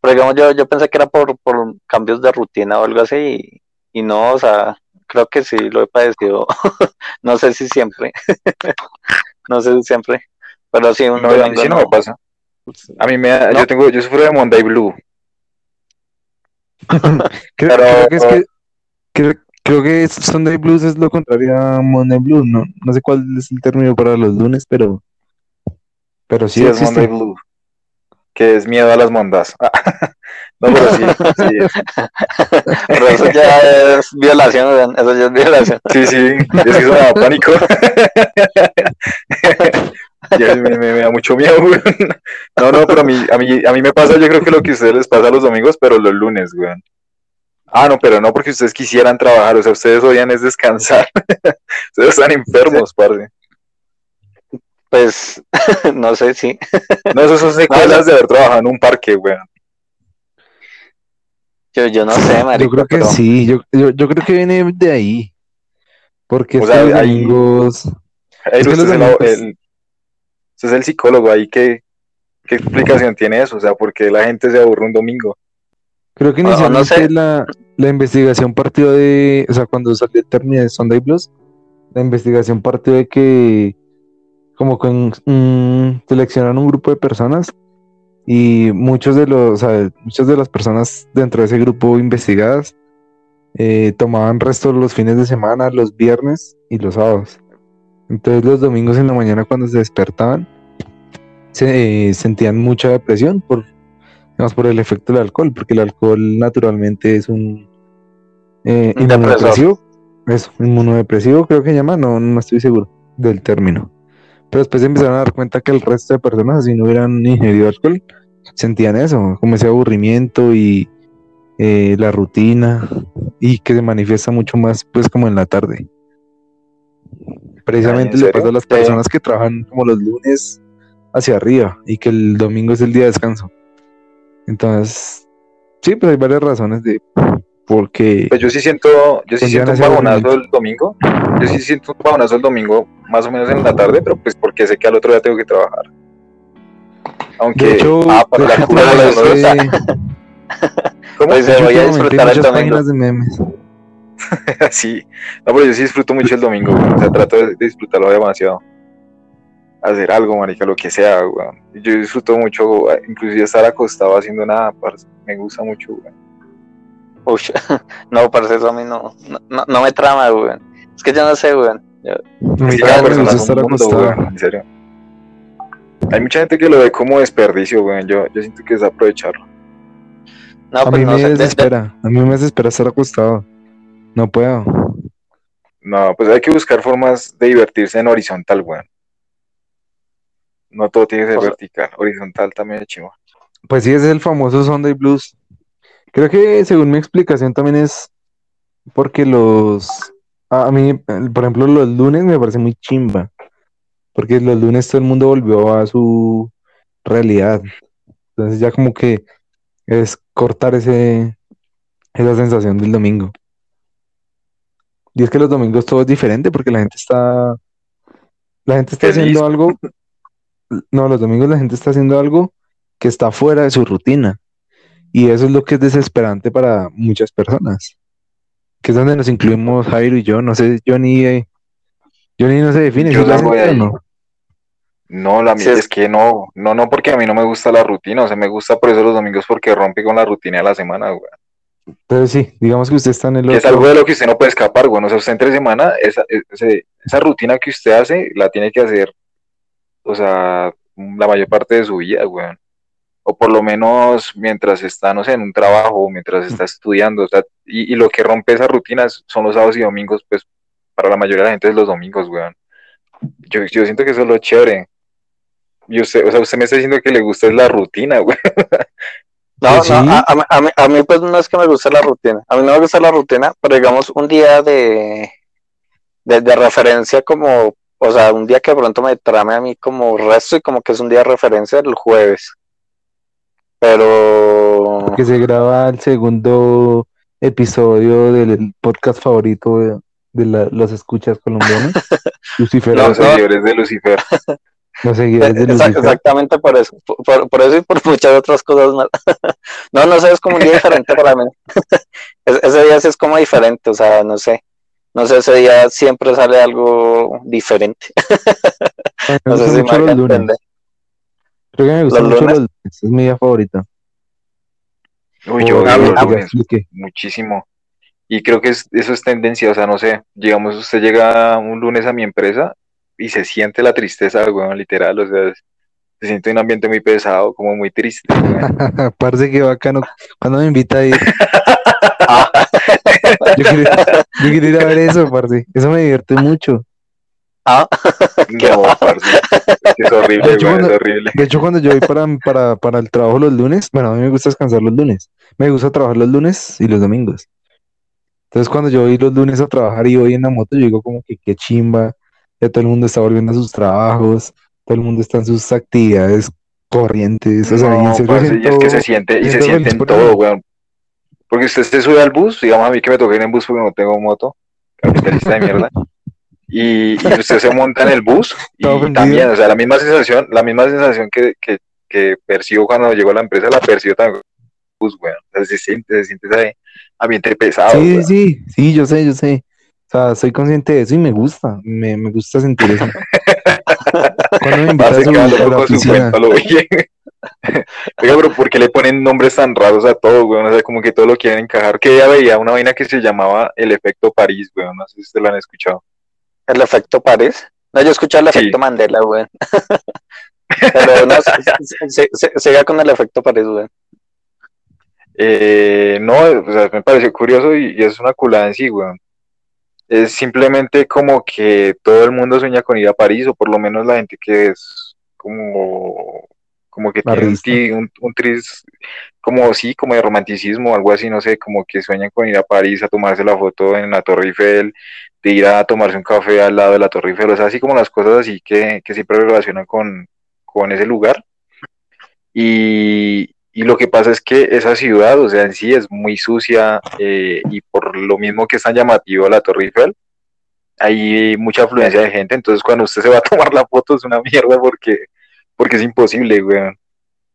Speaker 3: pero digamos, yo, yo pensé que era por, por cambios de rutina o algo así, y, y no, o sea, creo que sí lo he padecido. no sé si siempre, no sé si siempre, pero sí, un
Speaker 4: No, a mí no me pasa. A mí me da-
Speaker 3: No.
Speaker 4: yo tengo, yo sufro de Monday Blue.
Speaker 2: Creo,
Speaker 4: Pero-
Speaker 2: creo que es que creo, creo que Sunday Blues es lo contrario a Monday Blues, no, no sé cuál es el término para los lunes, pero pero sí,
Speaker 4: Sí, es. Monday Blue. Que es miedo a las mondas. no, pero sí, sí,
Speaker 3: pero eso ya es violación, eso ya es violación.
Speaker 4: sí, sí, es que eso me da pánico. Ya me, me- me da mucho miedo, güey. No, no, pero a mí, a mí, a mí me pasa, yo creo que lo que a ustedes les pasa los domingos, pero los lunes, güey. Ah, no, pero no porque ustedes quisieran trabajar, o sea, ustedes odian es descansar. ustedes están enfermos, parce.
Speaker 3: Pues, no sé si,
Speaker 4: No, eso son secuelas de haber trabajado en un parque, güey.
Speaker 3: yo, yo no sé,
Speaker 2: Yo
Speaker 3: marica,
Speaker 2: creo que
Speaker 3: pero-
Speaker 2: sí, yo, yo, yo creo que viene de ahí. Porque
Speaker 4: O sea,
Speaker 2: los domingos,
Speaker 4: Ahí
Speaker 2: Es que los domingos-
Speaker 4: el- usted es el psicólogo ahí, ¿qué, ¿qué explicación tiene eso? O sea, ¿por qué la gente se aburre un domingo?
Speaker 2: creo que
Speaker 3: no
Speaker 2: inicialmente
Speaker 3: sé.
Speaker 2: la, la investigación partió de, o sea, cuando salió el término de Sunday Blues, la investigación partió de que como con mm, seleccionaron un grupo de personas y muchos de los, o sea, muchas de las personas dentro de ese grupo investigadas eh, tomaban resto los fines de semana, los viernes y los sábados. Entonces los domingos en la mañana cuando se despertaban se eh, sentían mucha depresión por, digamos, por el efecto del alcohol, porque el alcohol naturalmente es un eh,
Speaker 3: Un
Speaker 2: inmunodepresivo. Eso, inmunodepresivo creo que se llama, no, no estoy seguro del término. Pero después se empezaron a dar cuenta que el resto de personas, si no hubieran ingerido alcohol, sentían eso, como ese aburrimiento y eh, la rutina, y que se manifiesta mucho más pues como en la tarde. Precisamente
Speaker 4: ¿en
Speaker 2: le pasa a las personas que trabajan como los lunes hacia arriba y que el domingo es el día de descanso. Entonces, sí, pues hay varias razones de por qué.
Speaker 4: Pues yo sí siento, yo sí
Speaker 2: Pues
Speaker 4: siento un bajonazo el domingo. Yo sí siento un bajonazo el domingo, más o menos en la tarde, pero pues porque sé que al otro día tengo que trabajar. Aunque,
Speaker 2: de hecho,
Speaker 4: ah, para
Speaker 2: de
Speaker 4: la cura de la disfruta. ¿Cómo?
Speaker 3: Pues,
Speaker 2: de hecho,
Speaker 3: voy a disfrutar el domingo.
Speaker 2: de memes.
Speaker 4: sí, no, pero yo sí disfruto mucho el domingo, güey. o sea, trato de, disfrutarlo demasiado. Hacer algo, marica, lo que sea, weón. Yo disfruto mucho, eh, inclusive estar acostado haciendo nada, parce, me gusta mucho, weón.
Speaker 3: Ush, no, parce, eso a mí no, no, no, no me trama, weón. Es que yo no sé. Yo-
Speaker 4: Sí,
Speaker 2: me gusta
Speaker 4: un
Speaker 2: estar
Speaker 4: mundo,
Speaker 2: acostado.
Speaker 4: weón, en serio. Hay mucha gente que lo ve como desperdicio, weón. Yo, yo siento que es aprovecharlo.
Speaker 3: No,
Speaker 2: A
Speaker 3: pues
Speaker 2: mí
Speaker 3: no
Speaker 2: me
Speaker 3: de-
Speaker 2: desespera, a mí me desespera estar acostado. No puedo.
Speaker 4: No, pues hay que buscar formas de divertirse en horizontal, weón. No todo tiene que ser
Speaker 3: O sea-
Speaker 4: vertical, horizontal también es chivo.
Speaker 2: Pues sí, ese es el famoso Sunday Blues. Creo que según mi explicación también es porque los... A mí, por ejemplo, los lunes me parece muy chimba. Porque los lunes todo el mundo volvió a su realidad. Entonces ya como que es cortar ese, esa sensación del domingo. Y es que los domingos todo es diferente porque la gente está... La gente está haciendo algo... No, los domingos la gente está haciendo algo que está fuera de su rutina. Y eso es lo que es desesperante para muchas personas. Que es donde nos incluimos Jairo y yo. No sé, Johnny, eh, Johnny no se define.
Speaker 4: Yo
Speaker 2: ¿sí lo
Speaker 4: no
Speaker 2: hace
Speaker 4: voy
Speaker 2: no?
Speaker 4: No, la mía
Speaker 3: Sí, es
Speaker 4: que no, no, no, porque a mí no me gusta la rutina, o sea, me gusta por eso los domingos porque rompe con la rutina de la semana, güey.
Speaker 2: Entonces sí, digamos que usted está en el
Speaker 4: Que es
Speaker 2: otro.
Speaker 4: algo de lo que usted no puede escapar, güey. O sea, usted entre semana, esa, ese- esa rutina que usted hace, la tiene que hacer o sea, la mayor parte de su vida, weón. O por lo menos mientras está, no sé, en un trabajo, mientras está estudiando, o sea, y, y lo que rompe esas rutinas son los sábados y domingos, pues para la mayoría de la gente es los domingos, weón. Yo, yo siento que eso es lo chévere. Y usted, o sea, usted me está diciendo que le gusta es la rutina, weón.
Speaker 3: No,
Speaker 2: ¿Sí?
Speaker 3: no, a, a mí- a mí, a mí pues no es que me guste la rutina. A mí no me gusta la rutina, pero digamos un día de, de, de referencia como, o sea, un día que de pronto me trame a mí como resto y como que es un día de referencia el jueves. Pero
Speaker 2: Que se graba el segundo episodio del podcast favorito de, de la- los escuchas colombianos. Lucifer,
Speaker 3: No,
Speaker 4: Los
Speaker 3: no.
Speaker 4: seguidores de Lucifer.
Speaker 2: los seguidores de
Speaker 3: Exa-
Speaker 2: Lucifer.
Speaker 3: exactamente por eso, por- por, eso y por muchas otras cosas más. No, no sé, es como un día diferente para mí. Es- ese día sí es como diferente, o sea, no sé. No sé, ese día siempre sale algo diferente. No sé si me
Speaker 2: mucho
Speaker 3: haga
Speaker 2: los lunes.
Speaker 3: entender.
Speaker 2: Creo que me gustan
Speaker 3: ¿Los
Speaker 2: mucho
Speaker 3: lunes?
Speaker 2: los lunes. Es mi día favorita.
Speaker 4: Uy, yo
Speaker 2: Por
Speaker 3: a
Speaker 4: odio
Speaker 3: mí-
Speaker 4: los
Speaker 2: lo que ya
Speaker 4: lunes
Speaker 2: expliqué.
Speaker 4: muchísimo. Y creo que es- eso es tendencia, o sea, no sé, digamos, usted llega un lunes a mi empresa y se siente la tristeza, weón, literal, o sea, se siente un ambiente muy pesado, como muy triste.
Speaker 2: Parece que bacano. Cuando me invita a ir. yo, quiero, yo quiero ir a ver eso, parce. Eso me divierte mucho.
Speaker 3: Ah,
Speaker 4: No, parce, es horrible,
Speaker 2: De hecho,
Speaker 4: weón, es
Speaker 2: cuando-
Speaker 4: horrible.
Speaker 2: De hecho, cuando yo voy para, para, para el trabajo los lunes, bueno, a mí me gusta descansar los lunes. Me gusta trabajar los lunes y los domingos. Entonces, cuando yo voy los lunes a trabajar y voy en la moto, yo digo como que qué chimba. Ya todo el mundo está volviendo a sus trabajos, todo el mundo está en sus actividades corrientes. O sea, y en
Speaker 4: No,
Speaker 2: serio
Speaker 4: parce, y es que se siente, y se siente en todo, weón. Porque usted se sube al bus, digamos a mí que me toca ir en bus porque no tengo moto, capitalista de mierda. Y, y usted se monta en el bus y también, o sea, la misma sensación, la misma sensación que, que, que percibo cuando llego a la empresa, la percibo también bus, weón. O sea, se siente, se siente ese ambiente pesado,
Speaker 2: Sí, sí, sí, yo sé, yo sé. O sea, soy consciente de eso y me gusta. Me, me gusta sentir eso. Cuando me invitas a a la oficina.
Speaker 4: lo. Oiga, pero ¿por qué le ponen nombres tan raros a todo, weón? O sea, como que todo lo quieren encajar. Que ya veía una vaina que se llamaba El Efecto París, weón. No sé si ustedes lo han escuchado.
Speaker 3: el efecto París. No, yo escuché el
Speaker 4: Sí.
Speaker 3: efecto Mandela, güey. Pero no, se- se- se- con el efecto París, güey.
Speaker 4: Eh, no, o sea, me pareció curioso y, y es una culada en sí, weón. Es simplemente como que todo el mundo sueña con ir a París, o por lo menos la gente que es como, como que tiene un, un tris, como sí, como de romanticismo, algo así, no sé, como que sueñan con ir a París a tomarse la foto en la Torre Eiffel, de ir a tomarse un café al lado de la Torre Eiffel, o sea, así como las cosas así que, que siempre relacionan con, con ese lugar. Y, y lo que pasa es que esa ciudad, o sea, en sí es muy sucia eh, y por lo mismo que es tan llamativo la Torre Eiffel, hay mucha afluencia de gente, entonces cuando usted se va a tomar la foto es una mierda porque, porque es imposible, weón.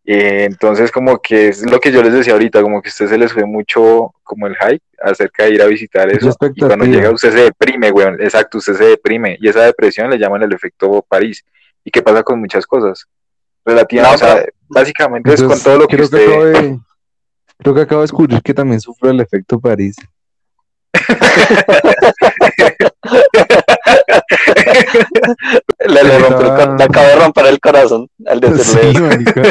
Speaker 4: Eh, entonces como que es lo que yo les decía ahorita, como que a usted se les fue mucho como el hype acerca de ir a visitar eso y cuando llega usted se deprime, weón, exacto, usted se deprime y esa depresión le llaman el efecto París y qué pasa con muchas cosas relativas,
Speaker 3: No,
Speaker 4: o sea, básicamente es con todo lo que
Speaker 2: creo
Speaker 4: usted...
Speaker 2: que acabo de, creo que acabo de descubrir que también sufro el efecto París.
Speaker 3: Le, le rompió el cor- le acabo de romper el corazón al
Speaker 2: marica.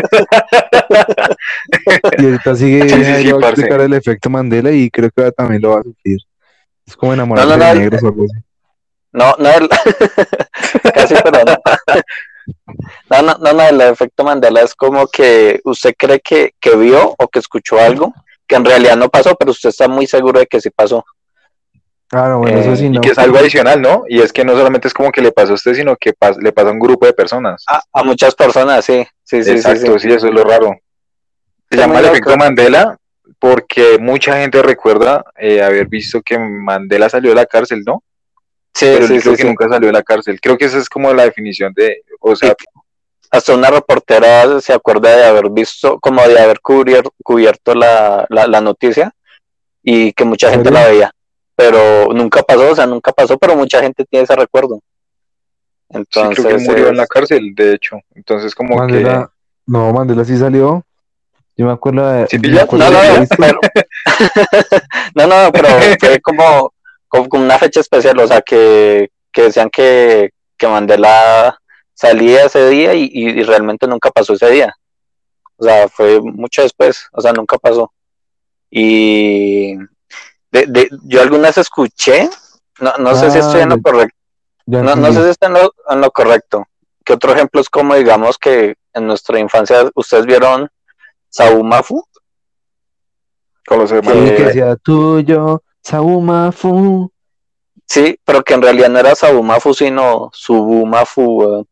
Speaker 2: Y ahorita sigue
Speaker 4: Sí, sí, sí,
Speaker 2: va a explicar el efecto Mandela y creo que también lo va a sufrir. Es como enamorarse
Speaker 3: No, no,
Speaker 2: de
Speaker 3: no,
Speaker 2: negros o algo así.
Speaker 3: No, no, el- casi, pero no. No, no, no, no, el efecto Mandela es como que usted cree que, que vio o que escuchó algo que en realidad no pasó, pero usted está muy seguro de que sí pasó.
Speaker 2: No, bueno,
Speaker 3: Eh,
Speaker 2: eso sí,
Speaker 4: Y
Speaker 2: no.
Speaker 4: que es algo adicional, ¿no? Y es que no solamente es como que le pasa a usted, sino que pas- le pasa a un grupo de personas.
Speaker 3: A, a muchas personas, sí, sí, sí, sí,
Speaker 4: Exacto,
Speaker 3: sí.
Speaker 4: sí, eso es lo raro. Se
Speaker 3: Está
Speaker 4: llama el
Speaker 3: loco.
Speaker 4: efecto Mandela porque mucha gente recuerda eh, haber visto que Mandela salió de la cárcel, ¿no?
Speaker 3: Sí,
Speaker 4: Pero
Speaker 3: sí,
Speaker 4: creo
Speaker 3: sí,
Speaker 4: que
Speaker 3: sí.
Speaker 4: nunca salió de la cárcel. Creo que esa es como la definición de, o sea,
Speaker 3: Hasta una reportera se acuerda de haber visto, como de haber cubier- cubierto la, la, la noticia y que mucha
Speaker 2: ¿En
Speaker 3: gente la veía, pero nunca pasó, o sea, nunca pasó, pero mucha gente tiene ese recuerdo.
Speaker 4: sí,
Speaker 3: Entonces,
Speaker 4: creo que murió en la cárcel, de hecho. Entonces como
Speaker 2: Mandela, no, Mandela sí salió. Yo me acuerdo de.
Speaker 4: ¿Sí
Speaker 2: me acuerdo
Speaker 3: No, no, no, pero, no, no, pero fue como, como, como una fecha especial, o sea, que, que decían que, que Mandela salía ese día y, y- y realmente nunca pasó ese día. O sea, fue mucho después, o sea, nunca pasó. Y de, de- yo alguna vez escuché, no, no sé si
Speaker 2: Ah,
Speaker 3: estoy en lo correcto, no, no sé si está en lo, en lo correcto. ¿Qué otro ejemplo es como, digamos, que en nuestra infancia ustedes vieron Saumafu?
Speaker 4: Con los
Speaker 2: Sí,
Speaker 4: hermanos.
Speaker 2: que decía tuyo, Saumafu.
Speaker 3: Sí, pero que en realidad no era Sabumafu, sino Subumafu, weón.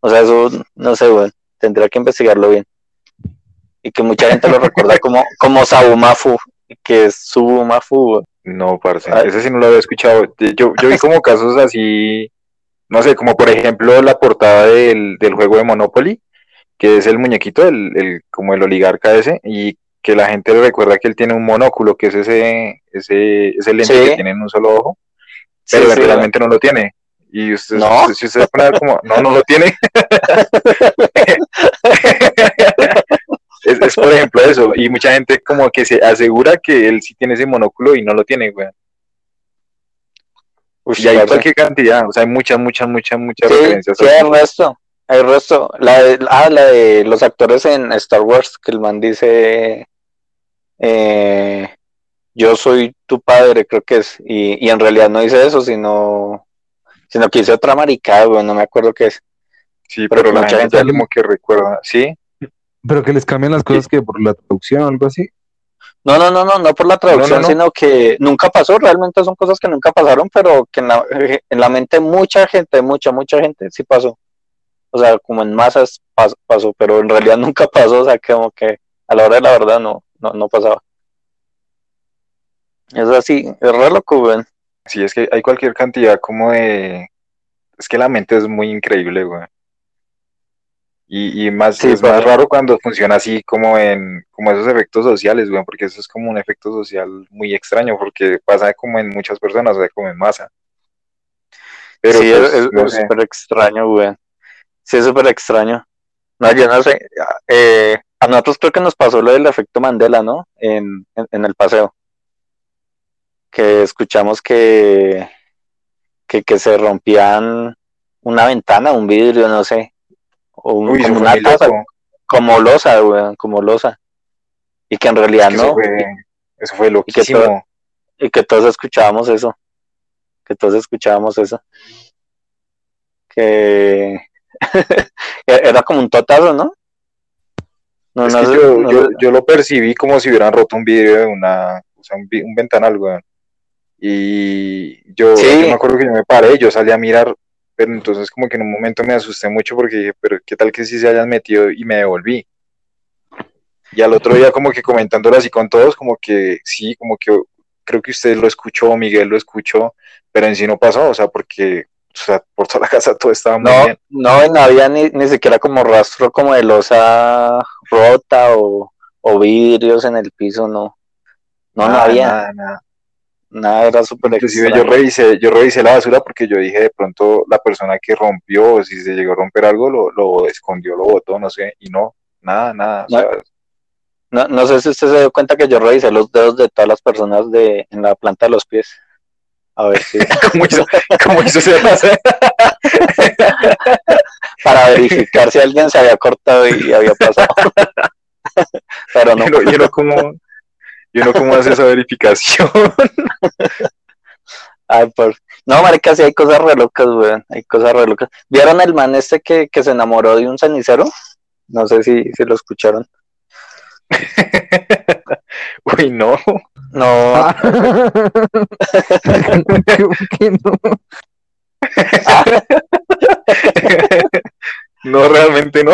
Speaker 3: O sea, eso, no sé, weón. Tendría que investigarlo bien. Y que mucha gente lo recuerda como, como Sabumafu, que es Subumafu, weón.
Speaker 4: No, parce,
Speaker 3: Ah.
Speaker 4: ese sí no lo había escuchado. Yo, yo vi como casos así, no sé, como por ejemplo la portada del, del juego de Monopoly, que es el muñequito, el, el, como el oligarca ese, y que la gente le recuerda que él tiene un monóculo, que es ese, ese, ese lente
Speaker 3: Sí.
Speaker 4: que tiene en un solo ojo, pero
Speaker 3: sí,
Speaker 4: realmente no lo tiene. Y usted,
Speaker 3: ¿No?
Speaker 4: si usted pone como, no, no lo tiene. es, es por ejemplo eso, y mucha gente como que se asegura que él sí tiene ese monóculo y no lo tiene, güey. Y hay cualquier cantidad, o sea, hay muchas, muchas, muchas, muchas
Speaker 3: Sí,
Speaker 4: referencias.
Speaker 3: sí, hay resto, hay resto. La de, ah, la de los actores en Star Wars, que el man dice, eh, yo soy tu padre, creo que es, y, y en realidad no dice eso, sino, sino que dice otra maricada, güey, no me acuerdo qué es.
Speaker 4: Sí,
Speaker 3: pero
Speaker 4: pero, la
Speaker 3: mucha
Speaker 4: gente como que recuerda, sí,
Speaker 2: Pero que les cambian las cosas que por la traducción o algo así.
Speaker 3: No, no, no, no, no por la traducción,
Speaker 4: no.
Speaker 3: sino que nunca pasó, realmente son cosas que nunca pasaron, pero que en la, en la mente de mucha gente, mucha, mucha gente sí pasó. O sea, como en masas pas- pasó, pero en realidad nunca pasó, o sea, como que a la hora de la verdad no, no, no pasaba. Es así, es re loco, güey.
Speaker 4: sí, es que hay cualquier cantidad como de... Es que la mente es muy increíble, güey. Y, y más,
Speaker 3: Sí,
Speaker 4: es más raro cuando funciona así como en como esos efectos sociales, güey, porque eso es como un efecto social muy extraño, porque pasa como en muchas personas, o sea, como en masa. Pero
Speaker 3: sí,
Speaker 4: pues,
Speaker 3: es-
Speaker 4: no
Speaker 3: súper extraño, güey. Sí, es súper extraño. No, yo no sé. eh, a nosotros creo que nos pasó lo del efecto Mandela, ¿no? En, en, en el paseo. Que escuchamos que, que, que se rompían una ventana, un vidrio, no sé. O un-
Speaker 4: Uy, eso
Speaker 3: como
Speaker 4: fue
Speaker 3: una taza, como losa, güey, como losa. Y que en realidad
Speaker 4: Es que
Speaker 3: no.
Speaker 4: Eso fue, eso fue
Speaker 3: que todo-
Speaker 4: loquísimo.
Speaker 3: Y que todos escuchábamos eso. Que todos escuchábamos eso. Que era como un totazo, ¿no? No,
Speaker 4: Es
Speaker 3: no
Speaker 4: que yo, yo, yo lo percibí como si hubieran roto un vidrio de una, o sea, un, un ventanal, weón. Y yo,
Speaker 3: Sí.
Speaker 4: yo me acuerdo que yo me paré, yo salí a mirar, pero entonces como que en un momento me asusté mucho porque dije, pero qué tal que sí se hayan metido y me devolví. Y al otro día como que comentándolo así con todos, como que sí, como que creo que usted lo escuchó, Miguel lo escuchó, pero en sí no pasó, o sea, porque, o sea, por toda la casa todo estaba muy
Speaker 3: No,
Speaker 4: bien.
Speaker 3: no, no había ni, ni siquiera como rastro como de losa rota o, o vidrios en el piso, no. No, no
Speaker 4: Nada,
Speaker 3: había. Nada,
Speaker 4: nada, nada.
Speaker 3: era súper
Speaker 4: Inclusive yo revisé, yo revisé la basura porque yo dije de pronto la persona que rompió, o si se llegó a romper algo, lo, lo escondió, lo botó, no sé, y no, nada, nada. o sea,
Speaker 3: No, no sé si usted se dio cuenta que yo revisé los dedos de todas las personas de, en la planta de los pies. A ver si.
Speaker 4: ¿cómo hizo, cómo hizo
Speaker 3: para verificar si alguien se había cortado y había pasado. Pero no.
Speaker 4: Yo no, yo no como, yo no cómo hace esa verificación.
Speaker 3: Ay, por... No, marica, sí hay cosas re locas, weón. Hay cosas re locas. ¿Vieron el man este que, que se enamoró de un cenicero? No sé si, si lo escucharon.
Speaker 4: Uy, no.
Speaker 3: No,
Speaker 2: Ah. ¿Cómo que no?
Speaker 4: No, realmente no.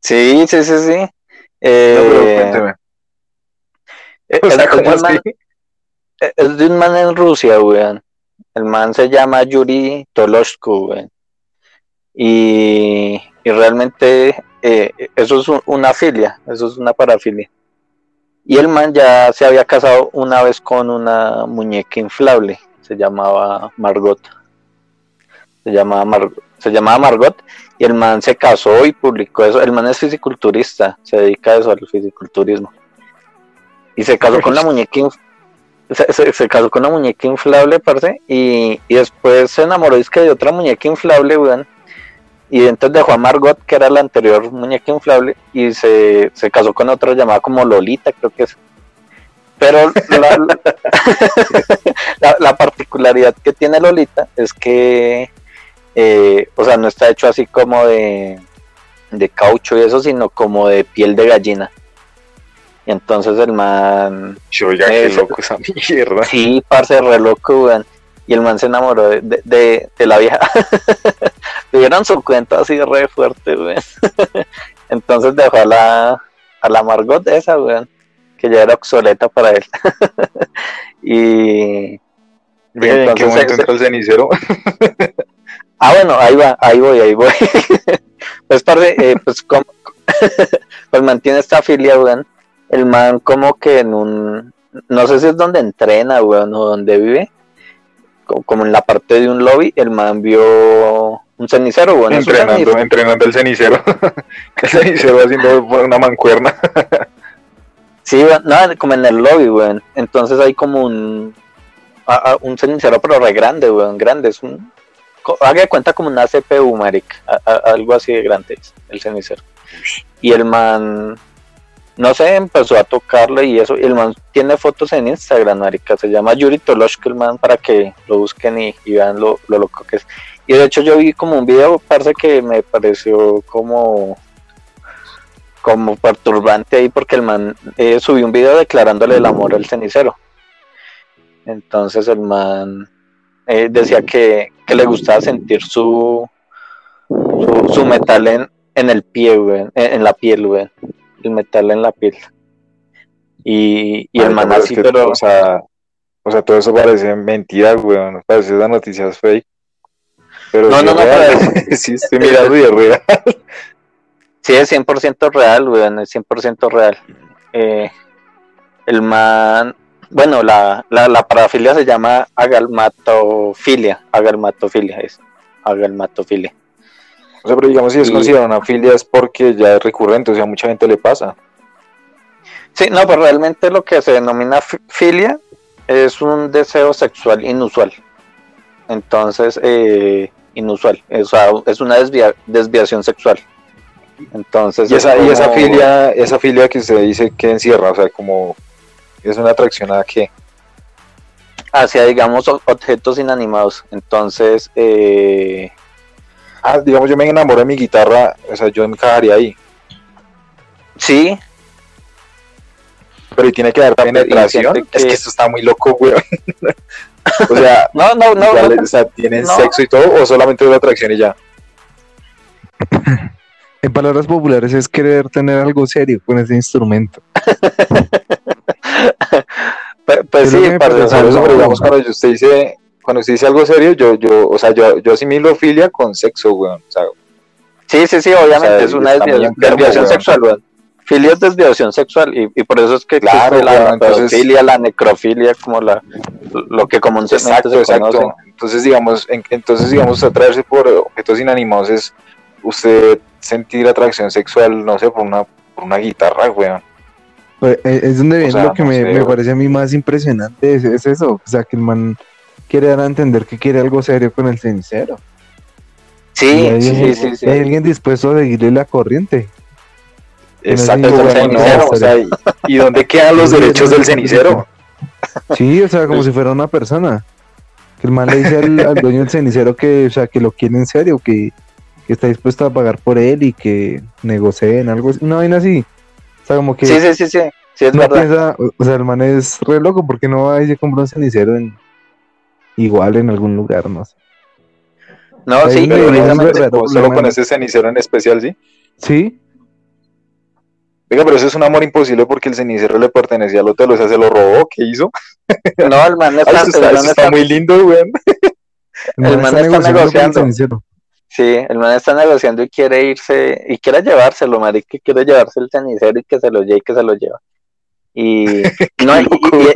Speaker 3: sí, sí, sí, sí.
Speaker 4: No,
Speaker 3: Eh,
Speaker 4: pero cuénteme.
Speaker 3: es-
Speaker 4: O sea,
Speaker 3: es
Speaker 4: ¿cómo
Speaker 3: de un man-
Speaker 4: así?
Speaker 3: es de un man en Rusia, weón. El man se llama Yuri Toloshko, weón. Y, y realmente eh, eso es un- una filia, eso es una parafilia. Y el man ya se había casado una vez con una muñeca inflable, se llamaba Margot. Se llamaba, Mar- se llamaba Margot y el man se casó y publicó eso. El man es fisiculturista, se dedica a eso, al fisiculturismo. Y se casó con la muñeca se, se- se casó con una muñeca inflable, parce, y, y después se enamoró es que de otra muñeca inflable, weón. Y entonces dejó a Margot, que era la anterior muñeca inflable, y se, se casó con otra llamada como Lolita, creo que es. Pero la, la- la particularidad que tiene Lolita es que, eh, o sea, no está hecho así como de, de caucho y eso, sino como de piel de gallina. Y entonces el man
Speaker 4: Yo, qué
Speaker 3: Eso.
Speaker 4: loco esa mierda.
Speaker 3: Sí, parce, re loco, weón. Y el man se enamoró de, de, de- de la vieja. Tuvieron su cuento así re fuerte, weón. Entonces dejó a la, a la Margot esa, weón. Que ya era obsoleta para él. y.
Speaker 4: Ven, ¿En qué momento
Speaker 3: se-
Speaker 4: entró el cenicero?
Speaker 3: Ah, bueno, ahí va, ahí voy, ahí voy. pues, parce, eh, pues, como, pues mantiene esta filia, weón. El man como que en un, no sé si es donde entrena, weón, o donde vive, como en la parte de un lobby, el man vio un cenicero, un
Speaker 4: entrenando,
Speaker 3: cenicero.
Speaker 4: entrenando el cenicero. el cenicero haciendo una mancuerna.
Speaker 3: Sí, no, como en el lobby, weón. Entonces hay como un, a- a- un cenicero, pero re grande, weón, grande, es un, haga de cuenta como una CPU, a- algo así de grande es el cenicero. Y el man, no sé, empezó a tocarlo y eso, el man tiene fotos en Instagram, marica, se llama Yuri Toloshko, el man, para que lo busquen y, vean lo, lo loco que es. Y de hecho yo vi como un video, parece que me pareció como como perturbante ahí porque el man eh, subió un video declarándole el amor al cenicero. Entonces el man eh, decía que, que le gustaba sentir su su, metal en, en el pie, en la piel, güey. El metal en la piel. Y, y el man
Speaker 4: Marica,
Speaker 3: así,
Speaker 4: es que,
Speaker 3: pero
Speaker 4: O sea, o sea, todo eso parece mentira, weón. Parece esas noticias fake. Pero
Speaker 3: No,
Speaker 4: sí
Speaker 3: no, no,
Speaker 4: real. sí, estoy mirando y es real.
Speaker 3: Sí, es 100% real, weón, es 100% real. Eh, el man, bueno, la, la, la parafilia se llama agalmatofilia, agalmatofilia es, agalmatofilia.
Speaker 4: O sea, pero digamos, si es
Speaker 3: Y-
Speaker 4: considerada una filia es porque ya es recurrente, o sea, mucha gente le pasa.
Speaker 3: Sí, no, pero realmente lo que se denomina fi- filia es un deseo sexual inusual. Entonces, eh, inusual, o sea, es una desvia- desviación sexual. Entonces,
Speaker 4: Y esa,
Speaker 3: es
Speaker 4: y esa filia, esa filia que usted dice que encierra, o sea, como es una atracción a qué?
Speaker 3: hacia, digamos, objetos inanimados. Entonces, eh,
Speaker 4: Ah, digamos, yo me enamoro de mi guitarra, o sea, yo me encajaría ahí.
Speaker 3: sí,
Speaker 4: Pero y tiene que dar
Speaker 3: Pero, y
Speaker 4: penetración.
Speaker 3: que-
Speaker 4: Es que esto está muy loco, weón. o sea,
Speaker 3: no, no, no,
Speaker 4: igual,
Speaker 3: no,
Speaker 4: o sea, ¿tienen
Speaker 3: no.
Speaker 4: sexo y todo o solamente es la atracción y ya?
Speaker 2: En palabras populares es querer tener algo serio con ese instrumento.
Speaker 3: Pues
Speaker 2: Pero
Speaker 3: sí,
Speaker 4: Por eso,
Speaker 2: no.
Speaker 4: pero digamos, cuando usted dice, cuando usted dice algo serio, yo, yo, o sea, yo, yo asimilo filia con sexo, weón. O sea,
Speaker 3: sí, sí, sí, obviamente
Speaker 4: O sea,
Speaker 3: es una desviación
Speaker 4: weón.
Speaker 3: sexual, weón. Filia es desviación sexual y, y por eso es que
Speaker 4: Claro,
Speaker 3: existe la
Speaker 4: entonces-
Speaker 3: la necrofilia, como la lo que comúnmente
Speaker 4: exacto,
Speaker 3: se
Speaker 4: exacto.
Speaker 3: conoce.
Speaker 4: Entonces, digamos, en- entonces, digamos, atraerse por objetos inanimados es usted sentir atracción sexual, no sé, por una, por una guitarra, weón.
Speaker 2: Pues, eh, es donde viene
Speaker 4: sea,
Speaker 2: lo que
Speaker 4: no
Speaker 2: me,
Speaker 4: sé,
Speaker 2: me parece a mí más impresionante, es, es eso, o sea, que el man quiere dar a entender que quiere algo serio con el cenicero.
Speaker 3: Sí,
Speaker 2: hay,
Speaker 3: sí,
Speaker 2: alguien-
Speaker 3: sí, sí,
Speaker 2: hay alguien dispuesto a seguirle la corriente.
Speaker 4: Exacto, weón,
Speaker 3: el
Speaker 4: no,
Speaker 3: cenicero,
Speaker 4: o sea, y, ¿y dónde quedan los derechos del cenicero?
Speaker 2: Sí, o sea, como si fuera una persona. Que el man le dice al, al dueño del cenicero que, o sea, que lo quiere en serio, que, que está dispuesto a pagar por él y que negocien algo, así, una vaina así. O sea, como que
Speaker 3: sí, sí, sí, sí, sí, es
Speaker 2: no
Speaker 3: verdad.
Speaker 2: piensa, o sea, el man es re loco porque no va y se compra un cenicero en, igual en algún lugar, no sé.
Speaker 3: No,
Speaker 2: Hay
Speaker 3: sí, precisamente,
Speaker 4: solo con ese cenicero en especial, ¿sí?
Speaker 2: Sí,
Speaker 4: Venga, pero eso es un amor imposible porque el cenicero le pertenecía al hotel, o sea, se lo robó, ¿qué hizo?
Speaker 3: no, el man
Speaker 4: Ay,
Speaker 3: está,
Speaker 4: eso está,
Speaker 3: man
Speaker 4: eso está
Speaker 3: está-
Speaker 4: muy lindo, weón.
Speaker 3: El man está
Speaker 2: negociando.
Speaker 3: Sí, el man está negociando y quiere irse, y quiere llevárselo, marica, que quiere llevarse el cenicero y que se lo lleve y que se lo lleva. Y, no, y, y- y-
Speaker 4: güey.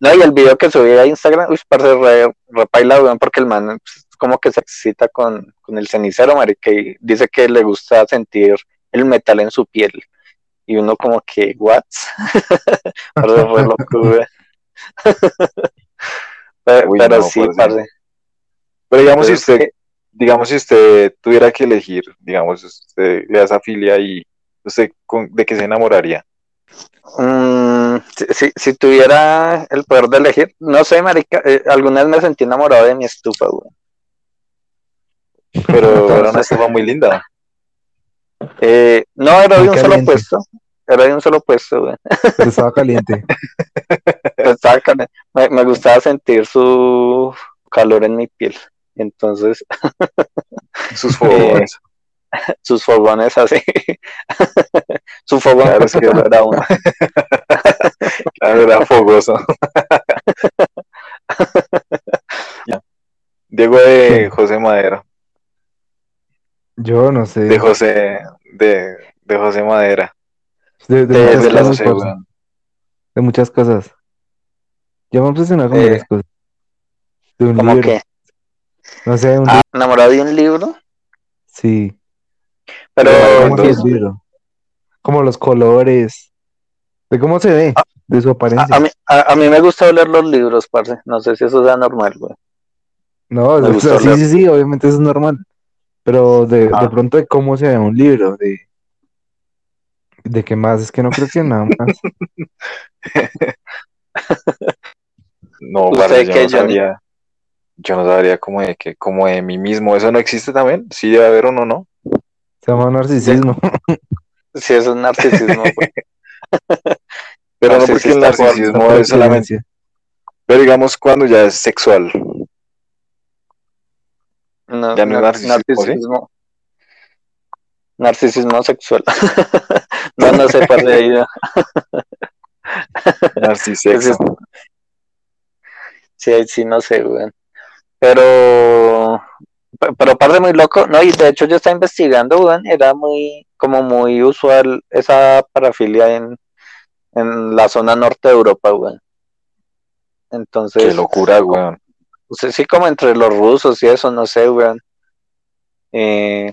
Speaker 3: No, y el video que subí a Instagram, uy, parece re, repaila, weón, porque el man pues, como que se excita con, con el cenicero, marica, y dice que le gusta sentir el metal en su piel. Y uno como que, what? Parece re loco, weón. pero
Speaker 4: Uy,
Speaker 3: pero
Speaker 4: no,
Speaker 3: sí,
Speaker 4: parce. Pero digamos, si usted, digamos, si usted tuviera que elegir, digamos, usted le da esa filia y usted con- de qué se enamoraría.
Speaker 3: Mm, si, si- si tuviera el poder de elegir, no sé, marica, eh, alguna vez me sentí enamorado de mi estufa, güey.
Speaker 4: Pero era una estufa muy linda.
Speaker 3: Eh, no, era de un solo puesto, era de un solo puesto, güey.
Speaker 2: Pero estaba caliente.
Speaker 3: Estaba caliente. Me, me gustaba sentir su calor en mi piel. Entonces,
Speaker 4: Sus fogones.
Speaker 3: sus fogones así. Su fogón
Speaker 4: Claro, es que-
Speaker 3: no era uno.
Speaker 4: Claro, era fogoso. Diego de José Madera.
Speaker 2: Yo no sé.
Speaker 4: De José, de, de José Madera.
Speaker 2: De, de
Speaker 3: de-
Speaker 2: muchas
Speaker 3: de
Speaker 2: cosas. De muchas cosas. Yo me obsesioné con
Speaker 3: Eh,
Speaker 2: varias cosas. De un
Speaker 3: Como
Speaker 2: libro.
Speaker 3: que
Speaker 2: No sé, un
Speaker 3: ah, enamorado de un libro,
Speaker 2: Sí.
Speaker 3: Pero
Speaker 2: ¿Cómo
Speaker 3: que-
Speaker 2: es el libro? Como los colores. De cómo se ve. De su
Speaker 3: a,
Speaker 2: apariencia.
Speaker 3: a mí, a, a mí me gusta leer los libros, parce. No sé si eso sea normal, güey.
Speaker 2: No, o sea, sí, sí, sí, obviamente eso es normal. Pero de,
Speaker 3: Ah.
Speaker 2: de pronto de cómo se ve un libro, de, de qué más, es que no creo que nada más.
Speaker 4: No,
Speaker 3: ¿Usted
Speaker 4: parce, yo no sabría. Yo no sabría como de que, como de mí mismo. ¿Eso no existe también? Sí debe haber uno, ¿no?
Speaker 2: Se llama narcisismo.
Speaker 3: Si eso es narcisismo, güey.
Speaker 4: Pero no
Speaker 3: sí
Speaker 4: porque el narcisismo es solamente. Pero digamos cuando ya es sexual.
Speaker 3: No,
Speaker 4: Ya no es narcisismo, ¿sí?
Speaker 3: narcisismo. Narcisismo sexual. no, no sé, parce, ahí no.
Speaker 4: Narcisexo.
Speaker 3: Sí, ahí sí, no sé, güey. Pero, pe- pero parte muy loco, no, y de hecho yo estaba investigando, güey, era muy, como muy usual esa parafilia en, en la zona norte de Europa, güey. Entonces,
Speaker 4: Qué locura, weón.
Speaker 3: sí, sí, como entre los rusos y eso, no sé, weón. Eh,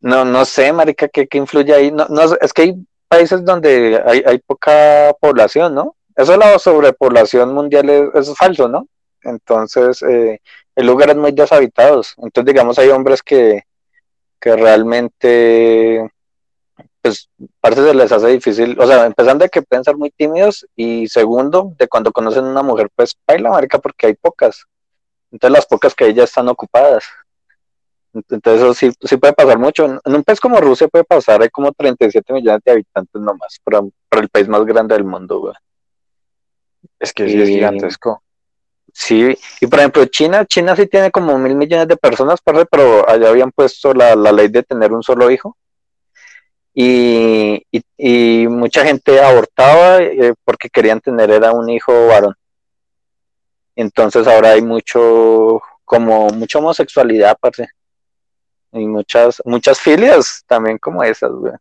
Speaker 3: no, no sé, marica, ¿qué, qué influye ahí? No, no, es que hay países donde hay, hay poca población, ¿no? Eso de la sobrepoblación mundial es, es falso, ¿no? Entonces, eh, hay lugares muy deshabitados. Entonces, digamos, hay hombres que, que realmente, pues, parte se les hace difícil, o sea, empezando de que pueden ser muy tímidos y segundo, de cuando conocen una mujer, pues, baila, marica, porque hay pocas. Entonces, las pocas que hay ya están ocupadas. Entonces, eso sí, sí puede pasar mucho. En un país como Rusia puede pasar, hay como 37 millones de habitantes nomás, para, para el país más grande del mundo, güey.
Speaker 4: Es que sí es gigantesco.
Speaker 3: Sí, y por ejemplo, China, China sí tiene como mil millones de personas, parce, pero allá habían puesto la, la ley de tener un solo hijo. Y, y, y mucha gente abortaba eh, porque querían tener era un hijo varón. Entonces ahora hay mucho, como mucha homosexualidad, parce. Y muchas, muchas filias también como esas, güey.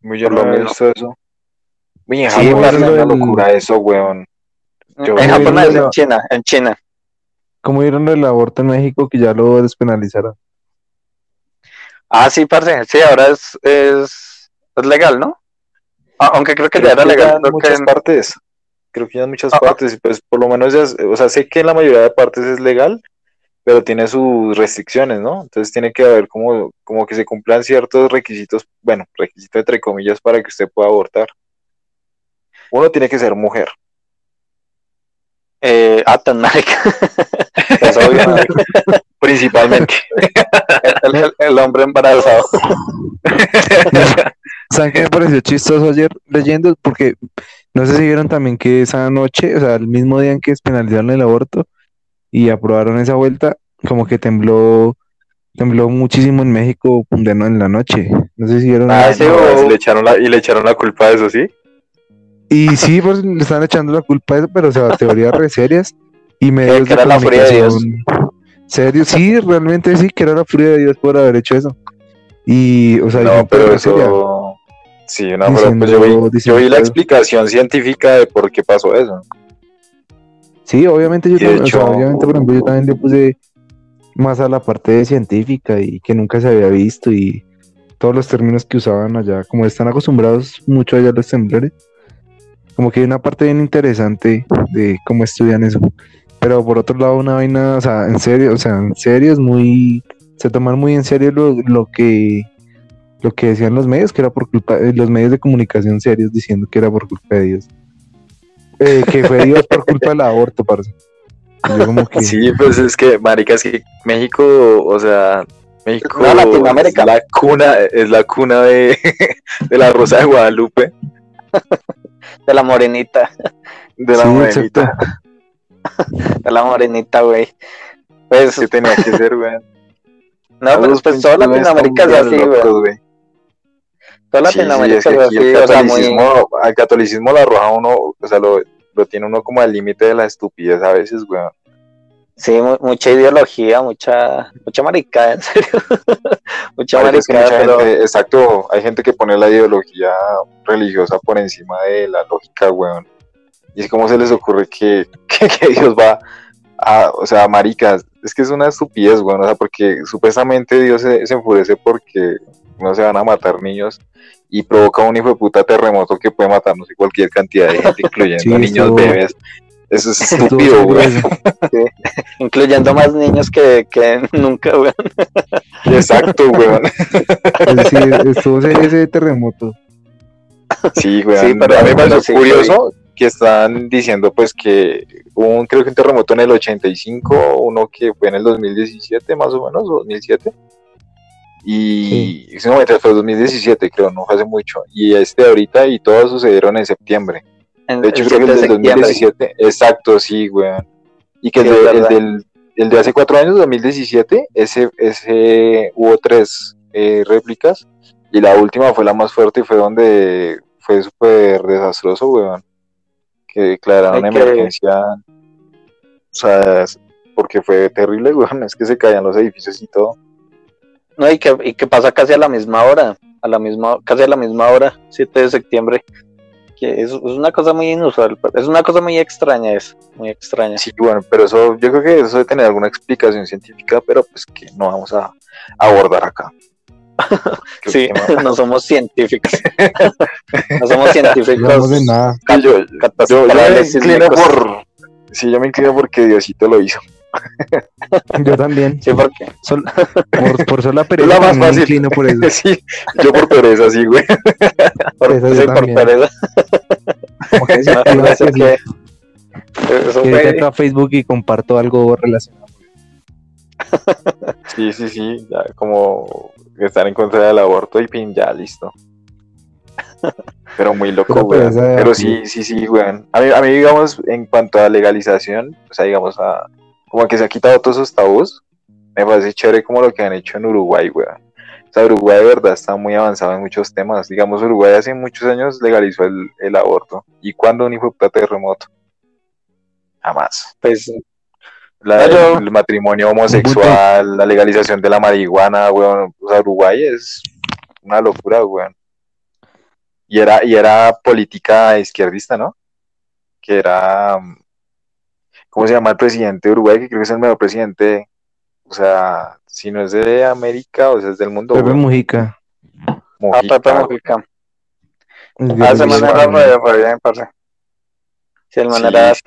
Speaker 4: Muy yo
Speaker 3: lo
Speaker 4: he
Speaker 3: mismo.
Speaker 4: visto eso.
Speaker 3: Sí,
Speaker 4: es una locura eso, weón. Yo-
Speaker 3: en Japón, no, es
Speaker 2: Pero-
Speaker 3: en China, en China.
Speaker 2: ¿Cómo vieron el aborto en México que ya lo despenalizaron?
Speaker 3: Ah, sí, parce, sí, ahora es, es, es legal, ¿no? Aunque creo que ya era
Speaker 4: que
Speaker 3: legal.
Speaker 4: en muchas
Speaker 3: en-
Speaker 4: partes. Creo que ya en muchas
Speaker 3: Ah, ah.
Speaker 4: partes, y pues por lo menos ya, es- o sea, sé que en la mayoría de partes es legal, pero tiene sus restricciones, ¿no? Entonces tiene que haber como, como que se cumplan ciertos requisitos, bueno, requisitos entre comillas para que usted pueda abortar. Uno tiene que ser mujer.
Speaker 3: Eh, ah, tan marica. Es obvio, marica.
Speaker 4: Principalmente.
Speaker 3: el, el- el hombre embarazado.
Speaker 2: ¿Saben qué me pareció chistoso ayer leyendo? Porque no sé si vieron también que esa noche, o sea, el mismo día en que despenalizaron el aborto y aprobaron esa vuelta, como que tembló, tembló muchísimo en México de no- en la noche. No sé si vieron.
Speaker 3: Ah, sí,
Speaker 4: No,
Speaker 3: o-
Speaker 4: le echaron la, y le echaron la culpa de eso, ¿sí?
Speaker 2: Y sí, pues le están echando la culpa a eso, pero o sea, teorías re serias y medios
Speaker 3: que era la furia de Dios.
Speaker 2: Serio, sí, realmente sí, que era la furia de Dios por haber hecho eso. Y, o sea,
Speaker 4: No, pero
Speaker 2: seria.
Speaker 4: eso... Sí, no, pero pues yo
Speaker 2: Diciendo-
Speaker 4: vi, yo vi la explicación científica de por qué pasó eso.
Speaker 2: Sí, obviamente yo también, o sea,
Speaker 4: hecho-
Speaker 2: obviamente, por ejemplo, yo también le puse más a la parte de científica y que nunca se había visto y todos los términos que usaban allá, como están acostumbrados mucho allá a los temblores, como que hay una parte bien interesante de cómo estudian eso. Pero por otro lado, una vaina, o sea, en serio, o sea, en serio es muy, se toman muy en serio lo, lo que lo que decían los medios, que era por culpa, eh, los medios de comunicación serios diciendo que era por culpa de Dios. Eh, que fue Dios por culpa del aborto, parce. Que,
Speaker 4: Sí, pues es que, marica, es que México, o sea, México
Speaker 3: No, Latinoamérica.
Speaker 4: es la cuna, es la cuna de, de la Rosa de Guadalupe,
Speaker 3: De la morenita,
Speaker 4: de la
Speaker 2: sí,
Speaker 4: morenita,
Speaker 2: exacto.
Speaker 3: de la morenita, güey. Pues,
Speaker 4: que tenía que ser, güey.
Speaker 3: no, pero pues toda Latinoamérica es así, güey. Toda
Speaker 4: Sí, sí,
Speaker 3: Latinoamérica
Speaker 4: es que
Speaker 3: es así,
Speaker 4: el
Speaker 3: o sea, muy...
Speaker 4: al catolicismo lo arroja uno, o sea, lo, lo tiene uno como al límite de la estupidez a veces, güey.
Speaker 3: Sí, mu- mucha ideología, mucha, mucha maricada, en serio. mucha
Speaker 4: Marica, es que
Speaker 3: maricada,
Speaker 4: mucha
Speaker 3: pero
Speaker 4: gente- exacto, hay gente que pone la ideología religiosa por encima de la lógica, weón. Y es como se les ocurre que, que, que Dios va a, o sea, maricas, es que es una estupidez, weón, o sea, porque supuestamente Dios se, se enfurece porque no se van a matar niños y provoca un hijo de puta terremoto que puede matar no sé cualquier cantidad de gente, incluyendo
Speaker 2: Sí,
Speaker 4: niños, bebés. Eso es estúpido, weón.
Speaker 2: eso.
Speaker 3: incluyendo más niños que, que nunca, güey.
Speaker 4: Exacto, weón.
Speaker 2: Sí, estuvo ese, ese terremoto.
Speaker 4: Sí, güey.
Speaker 3: Sí, pero-
Speaker 4: a mí me
Speaker 3: sí,
Speaker 4: curioso que están diciendo pues que hubo un, creo que un terremoto en el 85, uno que fue en el 2017 más o menos, o 2007. Y ese momento fue 2017, creo, no fue hace mucho. Y este de ahorita y todos sucedieron en septiembre.
Speaker 3: En-
Speaker 4: De hecho, creo que el
Speaker 3: 7 de
Speaker 4: del
Speaker 3: septiembre.
Speaker 4: 2017, exacto, sí, güey. Y que el,
Speaker 3: Sí,
Speaker 4: de, el del, el de hace cuatro años, 2017, ese, ese hubo tres eh, réplicas. Y la última fue la más fuerte y fue donde fue súper desastroso, weón. Que declararon
Speaker 3: Hay que-
Speaker 4: emergencia. O sea, porque fue terrible, weón. Es que se caían los edificios y todo.
Speaker 3: No, y que, y que pasa casi a la misma hora, a la misma, casi a la misma hora, 7 de septiembre. Que es, es una cosa muy inusual, es una cosa muy extraña, es muy extraña.
Speaker 4: Sí, bueno, pero eso, yo creo que eso debe tener alguna explicación científica, pero pues que no vamos a abordar acá.
Speaker 3: Sí,
Speaker 4: no.
Speaker 3: no somos científicos. no somos
Speaker 2: No
Speaker 3: científicos.
Speaker 2: de nada.
Speaker 4: Yo, yo, yo me inclino por. Sí, yo me inclino porque Diosito lo hizo.
Speaker 2: Yo también.
Speaker 3: Sí, porque
Speaker 2: Sol- por, por sola pereza
Speaker 4: la más fácil.
Speaker 2: por eso.
Speaker 4: sí, yo por pereza, sí, güey.
Speaker 3: por,
Speaker 2: Eso yo
Speaker 3: sí, por pereza.
Speaker 2: Como que sí,
Speaker 3: No, eso
Speaker 2: decir
Speaker 3: que- eso
Speaker 2: que entro a Facebook y comparto algo relacionado.
Speaker 4: Sí, sí, sí, ya como estar en contra del aborto y pin, ya listo. Pero muy loco,
Speaker 2: pereza de
Speaker 4: Pero
Speaker 2: aquí.
Speaker 4: sí, sí, sí, güey. A mí, a mí, digamos, en cuanto a legalización, o sea, digamos, a, como que se ha quitado todos esos tabús, me parece chévere como lo que han hecho en Uruguay, güey. O sea, Uruguay de verdad está muy avanzado en muchos temas. Digamos, Uruguay hace muchos años legalizó el, el aborto. ¿Y cuándo un hijo de terremoto? Jamás.
Speaker 3: pues,
Speaker 4: La-
Speaker 3: Pero-
Speaker 4: el matrimonio homosexual, la legalización de la marihuana, weón. O sea, Uruguay es una locura, weón. Y era, y era política izquierdista, ¿no? Que era. ¿Cómo se llama el presidente de Uruguay? Que creo que es el mejor presidente. O sea, si no es de América, o sea, es del mundo.
Speaker 2: Pepe. Mujica.
Speaker 3: ah, Pepe. Mujica. Ah, ese man era
Speaker 2: español.
Speaker 3: re, re bien, parce. Sí, el man
Speaker 4: Sí,
Speaker 3: era,
Speaker 4: sí,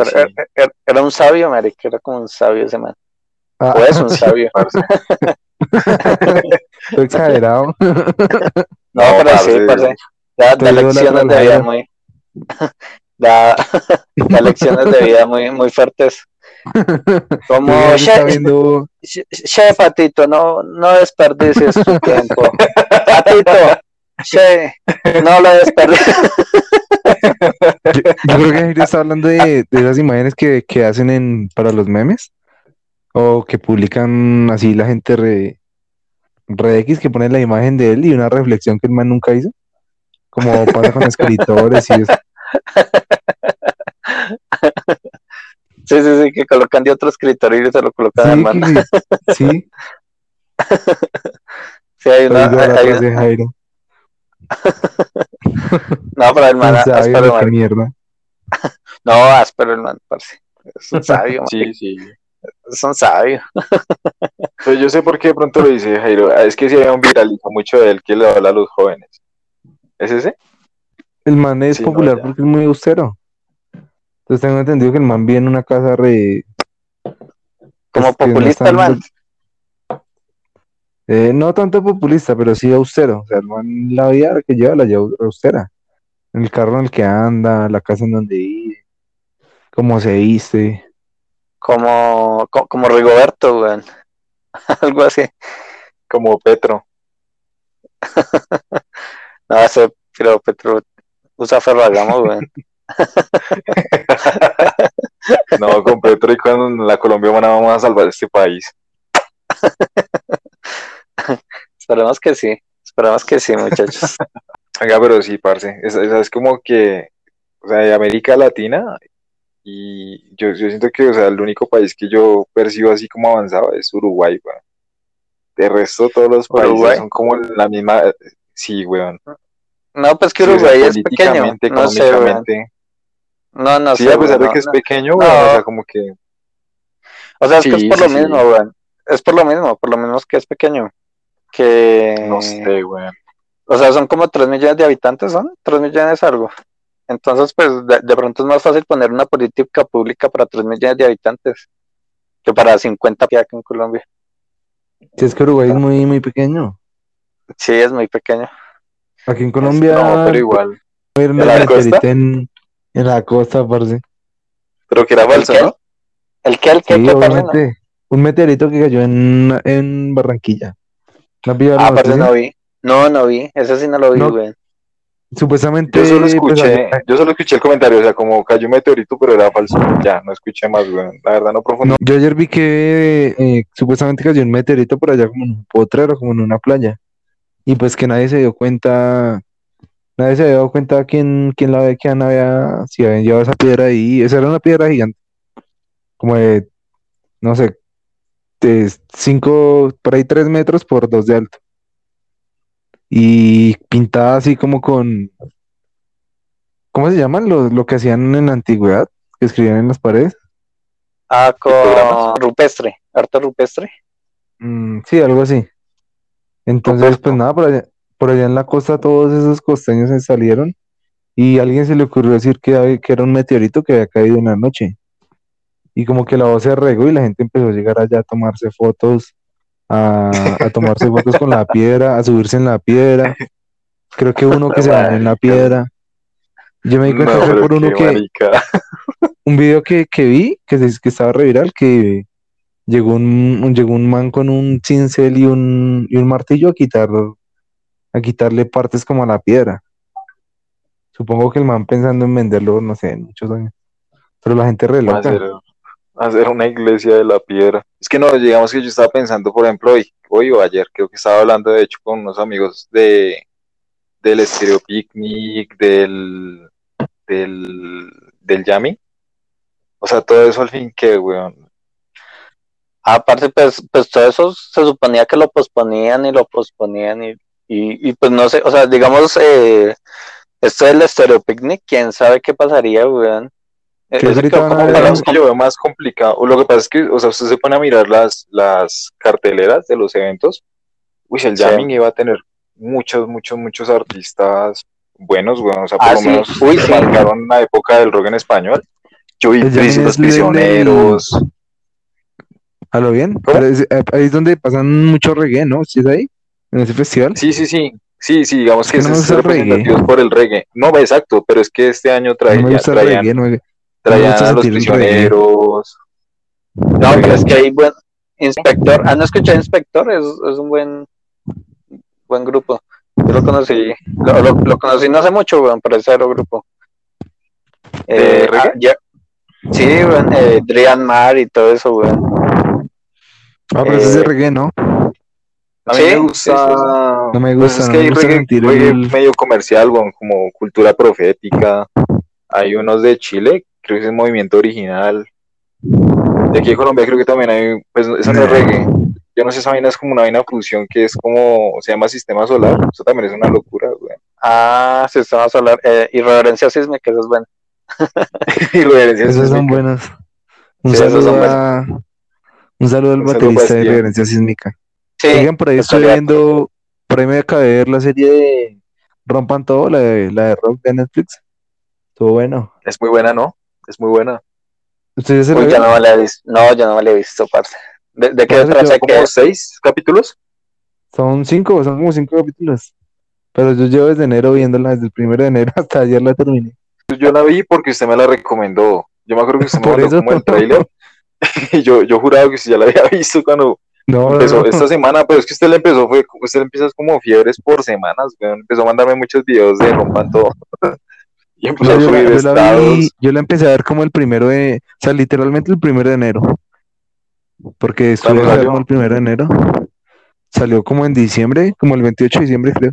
Speaker 3: era, un sabio, marica, era como un sabio ese man.
Speaker 2: Ah,
Speaker 3: O es un sabio.
Speaker 4: parce.
Speaker 2: Estoy exagerado.
Speaker 3: No, pero sí,
Speaker 4: parce.
Speaker 3: parce. Da, lecciones de vida muy. Da, da lecciones de vida muy, muy fuertes. Como,
Speaker 2: está
Speaker 3: che,
Speaker 2: viendo
Speaker 3: che, che, Patito, no, no desperdicies tu tiempo. Patito, che, no lo desperdicies.
Speaker 2: Yo, yo creo que Jairo está hablando de, de esas imágenes que, que hacen en, para los memes o que publican así la gente re, re X que pone la imagen de él y una reflexión que el man nunca hizo, como pasa con escritores y eso.
Speaker 3: Sí, sí, sí, que colocan de otro escritorio y se lo colocan al
Speaker 2: Sí,
Speaker 3: man.
Speaker 2: que- sí,
Speaker 3: Sí, hay una, hay- una-
Speaker 2: de Jairo.
Speaker 3: No, pero el man, áspero, marica.
Speaker 2: mierda.
Speaker 3: No, áspero el man, parce. Es un sabio, man.
Speaker 4: Sí, sí.
Speaker 3: Es un sabio.
Speaker 4: Pero yo sé por qué de pronto lo dice Jairo. Es que si hay un viraliza mucho de él que le habla a los jóvenes. ¿Es ese?
Speaker 2: El man es
Speaker 4: Sí,
Speaker 2: popular porque es muy austero. Entonces tengo entendido que el man vive en una casa re...
Speaker 3: Como
Speaker 2: pues, no
Speaker 3: populista el man.
Speaker 2: eh, no tanto populista, pero sí austero. O sea, el man la vida que lleva la lleva austera. El carro en el que anda, la casa en donde vive, cómo se viste.
Speaker 3: Como, co- como Rigoberto, weón. Algo así.
Speaker 4: Como Petro.
Speaker 3: No, ese, pero Petro usa Ferragamo, weón.
Speaker 4: No, con Petro y con la colombiana vamos a salvar este país.
Speaker 3: Esperemos que sí. Esperemos que sí, muchachos.
Speaker 4: Venga, pero sí, parce. Es, es, es como que, o sea, de América Latina, y yo, yo siento que, o sea, el único país que yo percibo así como avanzado es Uruguay, weón. De resto, todos los países
Speaker 3: Uruguay.
Speaker 4: son como la misma. Sí, weón.
Speaker 3: No, pues que
Speaker 4: Sí,
Speaker 3: Uruguay es pequeño. No sé. No, no
Speaker 4: Sí,
Speaker 3: sé,
Speaker 4: a pesar de
Speaker 3: no,
Speaker 4: que es pequeño,
Speaker 3: No.
Speaker 4: weón, o sea, como que.
Speaker 3: O sea, es que
Speaker 4: Sí,
Speaker 3: es por
Speaker 4: sí,
Speaker 3: lo
Speaker 4: sí.
Speaker 3: mismo, weón. Es por lo mismo, por lo mismo es que es pequeño. Que.
Speaker 4: No sé, weón.
Speaker 3: O sea, son como 3 millones de habitantes, ¿son? 3 millones algo. Entonces, pues, de, de pronto es más fácil poner una política pública para 3 millones de habitantes que para 50 que en Colombia.
Speaker 2: Si es que Uruguay es muy, muy pequeño.
Speaker 3: Sí, es muy pequeño.
Speaker 2: Aquí en Colombia,
Speaker 4: No, pero igual. ¿En la
Speaker 2: meteorita
Speaker 4: costa?
Speaker 2: en, en la costa, parce.
Speaker 4: Pero que era falso,
Speaker 3: qué?
Speaker 4: ¿no?
Speaker 3: ¿El qué? ¿El qué?
Speaker 2: Sí,
Speaker 3: ¿Qué
Speaker 2: obviamente. Un meteorito que cayó en, en Barranquilla. ¿No
Speaker 3: Ah, parce, no vi. No, no vi. Ese sí no lo vi,
Speaker 2: No.
Speaker 3: güey.
Speaker 2: Supuestamente.
Speaker 4: Yo solo
Speaker 2: pues,
Speaker 4: escuché, yo solo escuché el comentario, o sea, como cayó un meteorito, pero era falso. Ya, no escuché más, weón. La verdad no profundí.
Speaker 2: no, yo ayer vi que eh, supuestamente cayó un meteorito por allá como en un potrero, como en una playa. Y pues que nadie se dio cuenta, nadie se había dado cuenta quién, quién la había, quién había, si habían llevado esa piedra ahí. Esa era una piedra gigante. Como de, no sé, de cinco, por ahí tres metros por dos de alto. Y pintada así como con, ¿cómo se llaman? Lo, lo que hacían en la antigüedad, que escribían en las paredes.
Speaker 3: Ah, con rupestre. Arte rupestre.
Speaker 2: Mm, sí, algo así. Entonces, pues nada, por allá, por allá en la costa todos esos costeños se salieron y a alguien se le ocurrió decir que, era un meteorito que había caído en la noche. Y como que la voz se regó y la gente empezó a llegar allá a tomarse fotos, a, a tomarse fotos con la piedra, a subirse en la piedra. Creo que uno que se bañó en la piedra. Yo me di cuenta
Speaker 4: No,
Speaker 2: fue por uno que,
Speaker 4: marica.
Speaker 2: un video que, que vi, que, se- que estaba reviral, que llegó un, llegó un man con un cincel y un, y un martillo a quitar, a quitarle partes como a la piedra. Supongo que el man pensando en venderlo, no sé, muchos años. Pero la gente re loca.
Speaker 4: hacer, hacer una iglesia de la piedra. Es que no, digamos que yo estaba pensando, por ejemplo, hoy, hoy o ayer, creo que estaba hablando de hecho con unos amigos de del Stereo Picnic, del del del Yami. O sea, todo eso al fin que, weón.
Speaker 3: Aparte, pues, pues todo eso se suponía que lo posponían y lo posponían y, y, y pues no sé, o sea, digamos, eh, esto del Stereo Picnic, quién sabe qué pasaría, weón. Eh,
Speaker 2: Que
Speaker 3: para-
Speaker 4: que yo veo más complicado. O lo que pasa es que, o sea, usted se pone a mirar las, las carteleras de los eventos. Uy, el
Speaker 3: Sí.
Speaker 4: jamming iba a tener muchos, muchos, muchos artistas buenos, weón. O sea, por
Speaker 3: Ah,
Speaker 4: lo
Speaker 3: sí.
Speaker 4: menos
Speaker 3: Uy, sí.
Speaker 4: marcaron la época del rock en español. Yo vi
Speaker 2: es del-
Speaker 4: prisioneros.
Speaker 2: ¿A lo bien?
Speaker 4: ¿Cómo?
Speaker 2: Pero es- eh, ahí es donde pasan mucho reggae, ¿no? ¿Sí es ahí? En ese festival.
Speaker 4: Sí, sí, sí. Sí, sí, digamos
Speaker 2: Es
Speaker 4: que
Speaker 2: que no
Speaker 4: es por el reggae. No, exacto, pero es que este año
Speaker 2: No gusta el
Speaker 4: traían,
Speaker 2: reggae, no
Speaker 4: traían a los prisioneros.
Speaker 3: No, pero es que hay buen inspector. Ah, no escuché inspector, es, es un buen buen grupo. Yo lo conocí, lo, lo, lo conocí no hace mucho, weón, pero ese era el grupo.
Speaker 4: ¿De reggae?
Speaker 3: ah, ya- sí, weón, eh, Drian Mar y todo eso, weón.
Speaker 2: Ah, pero ese es de
Speaker 3: Eh,
Speaker 2: reggae, ¿no?
Speaker 4: A mí
Speaker 3: Sí,
Speaker 4: me gusta.
Speaker 3: sí, sí.
Speaker 2: No me
Speaker 4: Pues
Speaker 2: gusta,
Speaker 4: es
Speaker 2: no
Speaker 4: que hay reggae, reggae
Speaker 2: el...
Speaker 4: medio comercial, weón, como cultura profética. Hay unos de Chile, creo que es Movimiento Original. De aquí de Colombia creo que también hay, pues eso no es reggae. Yo no sé, esa vaina es como una vaina fusión que es como, se llama Sistema Solar. Eso también es una locura, weón.
Speaker 3: Ah, sistema solar, eh, irreverencia sísmica, eso es bueno.
Speaker 4: de herencia
Speaker 2: Esos son
Speaker 4: sísmica.
Speaker 2: buenos. Un
Speaker 3: Sí, esos
Speaker 2: saludo
Speaker 3: son
Speaker 2: a... Un saludo al
Speaker 4: Un saludo
Speaker 2: baterista de
Speaker 4: Bastián.
Speaker 2: Reverencia Sísmica.
Speaker 3: Sí,
Speaker 2: Oigan, por ahí estoy viendo, por ahí me acabé de ver la serie de, Rompan todo, la de, la de Rock de Netflix. Estuvo bueno.
Speaker 4: Es muy buena, ¿no? Es muy buena.
Speaker 2: ¿Ustedes se
Speaker 3: Uy, ya no me la he visto. No, yo no la he visto, parce. ¿De, de qué trata? ¿Qué
Speaker 4: ¿Como seis capítulos?
Speaker 2: Son cinco, son como cinco capítulos. Pero yo llevo desde enero viéndola, desde el primero de enero hasta ayer la terminé.
Speaker 4: Yo la vi porque usted me la recomendó. Yo me acuerdo que usted me mandó como el trailer. Yo, yo juraba que usted ya la había visto cuando
Speaker 2: No,
Speaker 4: empezó
Speaker 2: no.
Speaker 4: esta semana, pero es que usted le empezó, fue, usted empieza como fiebres por semanas, weón. Empezó a mandarme muchos videos de rompan todo. Y empezó a
Speaker 2: yo, la,
Speaker 4: subir
Speaker 2: yo la vi- yo la empecé a ver como el primero de, o sea, literalmente el primero de enero. Porque estuve enfermo el primero de enero. Salió como en diciembre, como el 28 de diciembre, creo.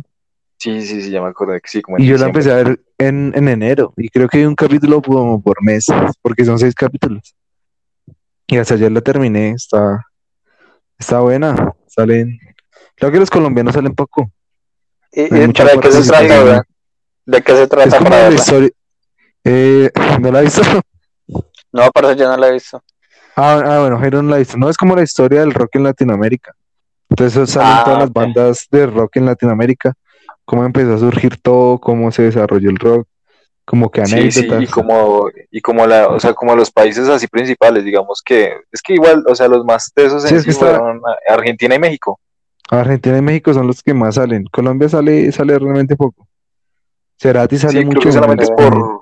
Speaker 4: Sí, sí, sí, ya me acordé que sí, como en
Speaker 2: Y yo la empecé a ver en, en enero. Y creo que hay un capítulo como por mes, porque son seis capítulos. Y hasta ayer la terminé. Está, está buena. Salen. Creo que los colombianos salen poco.
Speaker 3: ¿Y,
Speaker 2: Hay
Speaker 3: y para qué se trata? ¿De qué se
Speaker 2: Es
Speaker 3: trata
Speaker 2: como
Speaker 3: para
Speaker 2: la
Speaker 3: verla?
Speaker 2: historia. Eh, ¿no la he visto?
Speaker 3: No, parce, yo no la he visto.
Speaker 2: Ah, ah, bueno, Jairo no la ha visto. No es como la historia del rock en Latinoamérica. Entonces salen
Speaker 3: Ah,
Speaker 2: todas las bandas de rock en Latinoamérica. Cómo empezó a surgir todo, cómo se desarrolló el rock, como que
Speaker 4: Sí, sí,
Speaker 2: anécdotas.
Speaker 4: y como, y como la, o sea, como los países así principales, digamos que, es que igual, o sea, los más tesos en
Speaker 2: Sí, es
Speaker 4: sí
Speaker 2: que está-
Speaker 4: fueron a- Argentina y México.
Speaker 2: Argentina y México son los que más salen. Colombia sale, sale realmente poco. Cerati sale
Speaker 4: Sí, creo
Speaker 2: mucho.
Speaker 4: que solamente es por,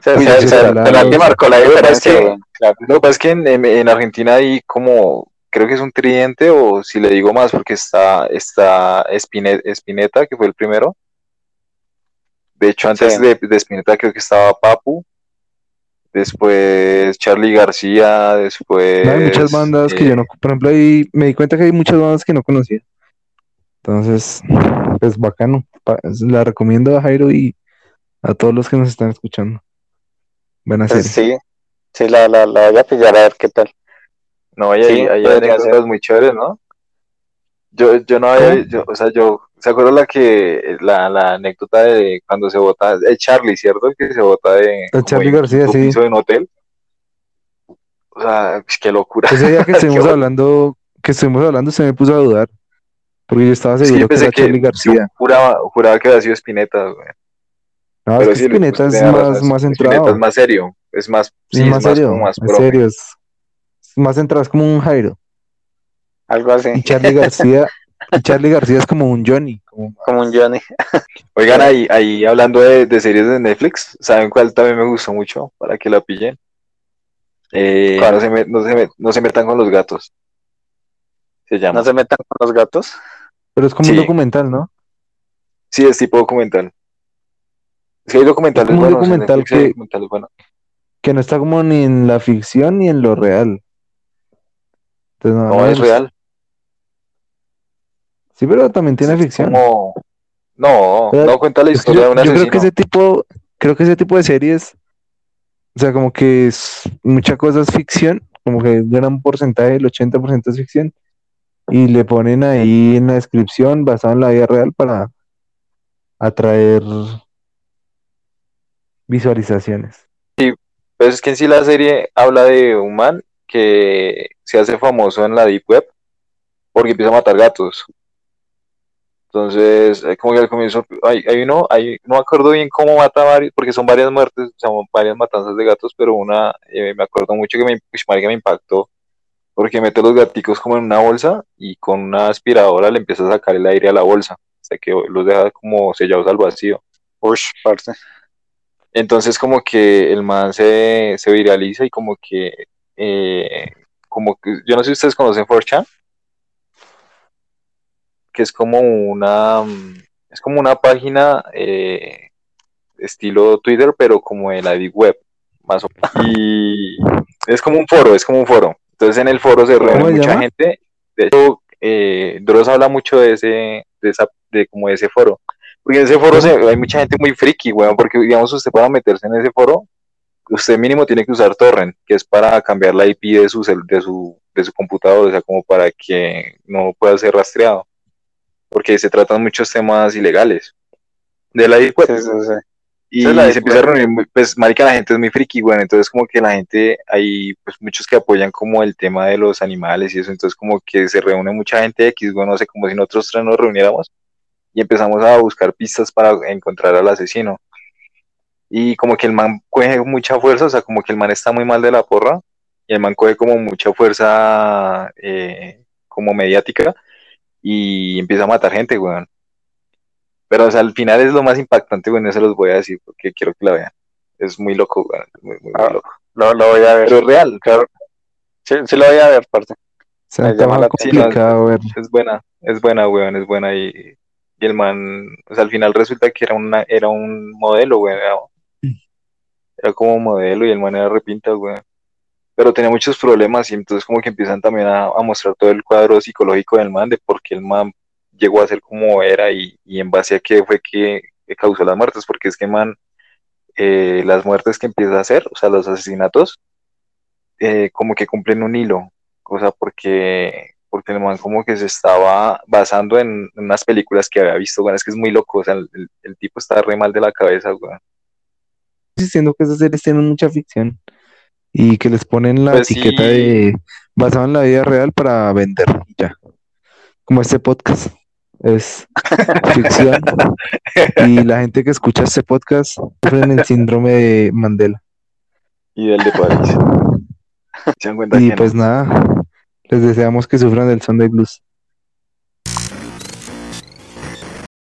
Speaker 3: Se,
Speaker 4: Uy,
Speaker 3: se,
Speaker 4: sí,
Speaker 3: se-
Speaker 2: claro.
Speaker 3: se la que marcó la
Speaker 4: Lo que pasa es
Speaker 3: diferencia,
Speaker 4: que-
Speaker 3: weón, claro.
Speaker 4: Lo que pasa es que en, en- en Argentina hay como, creo que es un tridente, o si le digo más, porque está, está Spine- Spinetta, que fue el primero. De hecho, antes
Speaker 3: Sí.
Speaker 4: de, de Spinetta creo que estaba Papu, después Charlie García, después...
Speaker 2: No, hay muchas bandas que yo no, por ejemplo, ahí me di cuenta que hay muchas bandas que no conocía. Entonces, pues bacano. La recomiendo a Jairo y a todos los que nos están escuchando. Buena
Speaker 3: Pues
Speaker 2: serie.
Speaker 3: sí, sí, la, la, la voy a pillar a ver qué tal.
Speaker 4: No, hay,
Speaker 3: Sí,
Speaker 4: hay, hay anécdotas muy chéveres, ¿no? Yo, yo no había, yo, o sea, yo, ¿se acuerdan la que, la, la anécdota de cuando se vota, el Charlie, ¿cierto? El que se vota de,
Speaker 2: El Charlie García, sí.
Speaker 4: piso de un hotel. O sea, pues, qué locura.
Speaker 2: Ese día que estuvimos hablando, que estuvimos hablando, se me puso a dudar. Porque yo estaba
Speaker 4: Sí,
Speaker 2: seguro que
Speaker 4: pensé
Speaker 2: era
Speaker 4: que,
Speaker 2: Charlie García.
Speaker 4: juraba, juraba que había sido Spinetta, güey.
Speaker 2: No,
Speaker 4: Pero
Speaker 2: es que
Speaker 4: sí,
Speaker 2: Spinetta es más,
Speaker 4: razón,
Speaker 2: más
Speaker 4: Spinetta es más serio, es más, sí,
Speaker 2: es
Speaker 4: es
Speaker 2: más
Speaker 4: más
Speaker 2: serio,
Speaker 4: como más
Speaker 2: es serio, es es más es como un Jairo.
Speaker 3: Algo así,
Speaker 2: Y Charlie García, y Charlie García es como un Johnny. Como,
Speaker 3: como un Johnny.
Speaker 4: Oigan, ahí, ahí hablando de, de series de Netflix, ¿saben cuál también me gustó mucho? Para que la pillen. Eh, no, se me- no, se me- no se metan con los gatos. Se llama.
Speaker 3: No se metan con los gatos.
Speaker 2: pero es como
Speaker 4: Sí.
Speaker 2: un documental, ¿no?
Speaker 4: Sí, es tipo documental. Es que hay documentales
Speaker 2: Es como un
Speaker 4: buenos, en
Speaker 2: documental
Speaker 4: Netflix
Speaker 2: que-
Speaker 4: documentales buenos.
Speaker 2: Que no está como ni en la ficción ni en lo real. Entonces, no,
Speaker 4: es real.
Speaker 2: Sí, pero también tiene ficción.
Speaker 4: como- No,
Speaker 2: Pero
Speaker 4: no cuenta la historia
Speaker 2: yo,
Speaker 4: de un
Speaker 2: yo creo
Speaker 4: asesino.
Speaker 2: que ese tipo, creo que ese tipo de series, o sea, como que es mucha cosa es ficción, como que un gran porcentaje, el 80% es ficción, y le ponen ahí en la descripción basado en la vida real para atraer visualizaciones.
Speaker 4: Pero es que en sí la serie habla de un man que se hace famoso en la Deep Web porque empieza a matar gatos. Entonces, eh, como que al comienzo hay, hay uno, hay, no me acuerdo bien cómo mata varios, porque son varias muertes, o sea, varias matanzas de gatos, pero una eh, me acuerdo mucho que me, uy, marica, me impactó porque mete los gaticos como en una bolsa y con una aspiradora le empieza a sacar el aire a la bolsa, hasta que los deja como sellados al vacío.
Speaker 3: Ush, parce.
Speaker 4: Entonces como que el man se, se viraliza y como que, eh, como que, yo no sé si ustedes conocen 4chan, que es como una, mm, es como una página eh, estilo Twitter, pero como de la Web, más o menos. Y es como un foro, es como un foro. Entonces en el foro se
Speaker 2: ¿Cómo
Speaker 4: reúne mucha
Speaker 2: llama?
Speaker 4: gente. De hecho, eh, Dross habla mucho de ese, de esa, de como de ese foro. Porque en ese foro se- hay mucha gente muy friki, weón, porque digamos usted para meterse en ese foro, usted mínimo tiene que usar torrent, que es para cambiar la IP de su, de su, de su computador, o sea, como para que no pueda ser rastreado. Porque se tratan muchos temas ilegales. De la.
Speaker 3: Sí, sí, sí.
Speaker 4: Y
Speaker 3: la
Speaker 4: se empieza a reunir, pues, marica, la gente es muy friki, bueno, entonces como que la gente, hay pues muchos que apoyan como el tema de los animales y eso, entonces como que se reúne mucha gente X, bueno, no sé, como si nosotros tres nos reuniéramos y empezamos a buscar pistas para encontrar al asesino. Y como que el man coge mucha fuerza, o sea, como que el man está muy mal de la porra, y el man coge como mucha fuerza eh, como mediática y empieza a matar gente, weón. Pero, o sea, al final es lo más impactante, weón, eso los voy a decir porque quiero que la vean. Es muy loco, weón, es muy,
Speaker 3: Ah,
Speaker 4: loco.
Speaker 3: Lo, lo voy a ver.
Speaker 4: Pero es real,
Speaker 3: Claro. Sí, sí lo voy a ver, parte.
Speaker 2: Se
Speaker 3: Me llama la
Speaker 2: complicado ver.
Speaker 4: es buena, es buena, weón, es buena y, y el man, o sea, al final resulta que era una, era un modelo, weón, era, era como modelo y el man era repinta, weón. Pero tenía muchos problemas y entonces como que empiezan también a, mostrar todo el cuadro psicológico del man, de por qué el man llegó a ser como era y, y en base a qué fue que, causó las muertes, porque es que man, eh, las muertes que empieza a hacer, o sea, los asesinatos, eh, como que cumplen un hilo, o sea, porque, porque el man como que se estaba basando en, unas películas que había visto, bueno, es que es muy loco, o sea, el, el- tipo está re mal de la cabeza, weón.
Speaker 2: Diciendo que esas series tienen mucha ficción y que les ponen la
Speaker 4: Pues
Speaker 2: etiqueta
Speaker 4: sí.
Speaker 2: de basado en la vida real para vender ya. Como este podcast es ficción y la gente que escucha este podcast sufren el síndrome de Mandela.
Speaker 4: Y del de París.
Speaker 2: Y pues
Speaker 4: no.
Speaker 2: nada, les deseamos que sufran del Sunday Blues.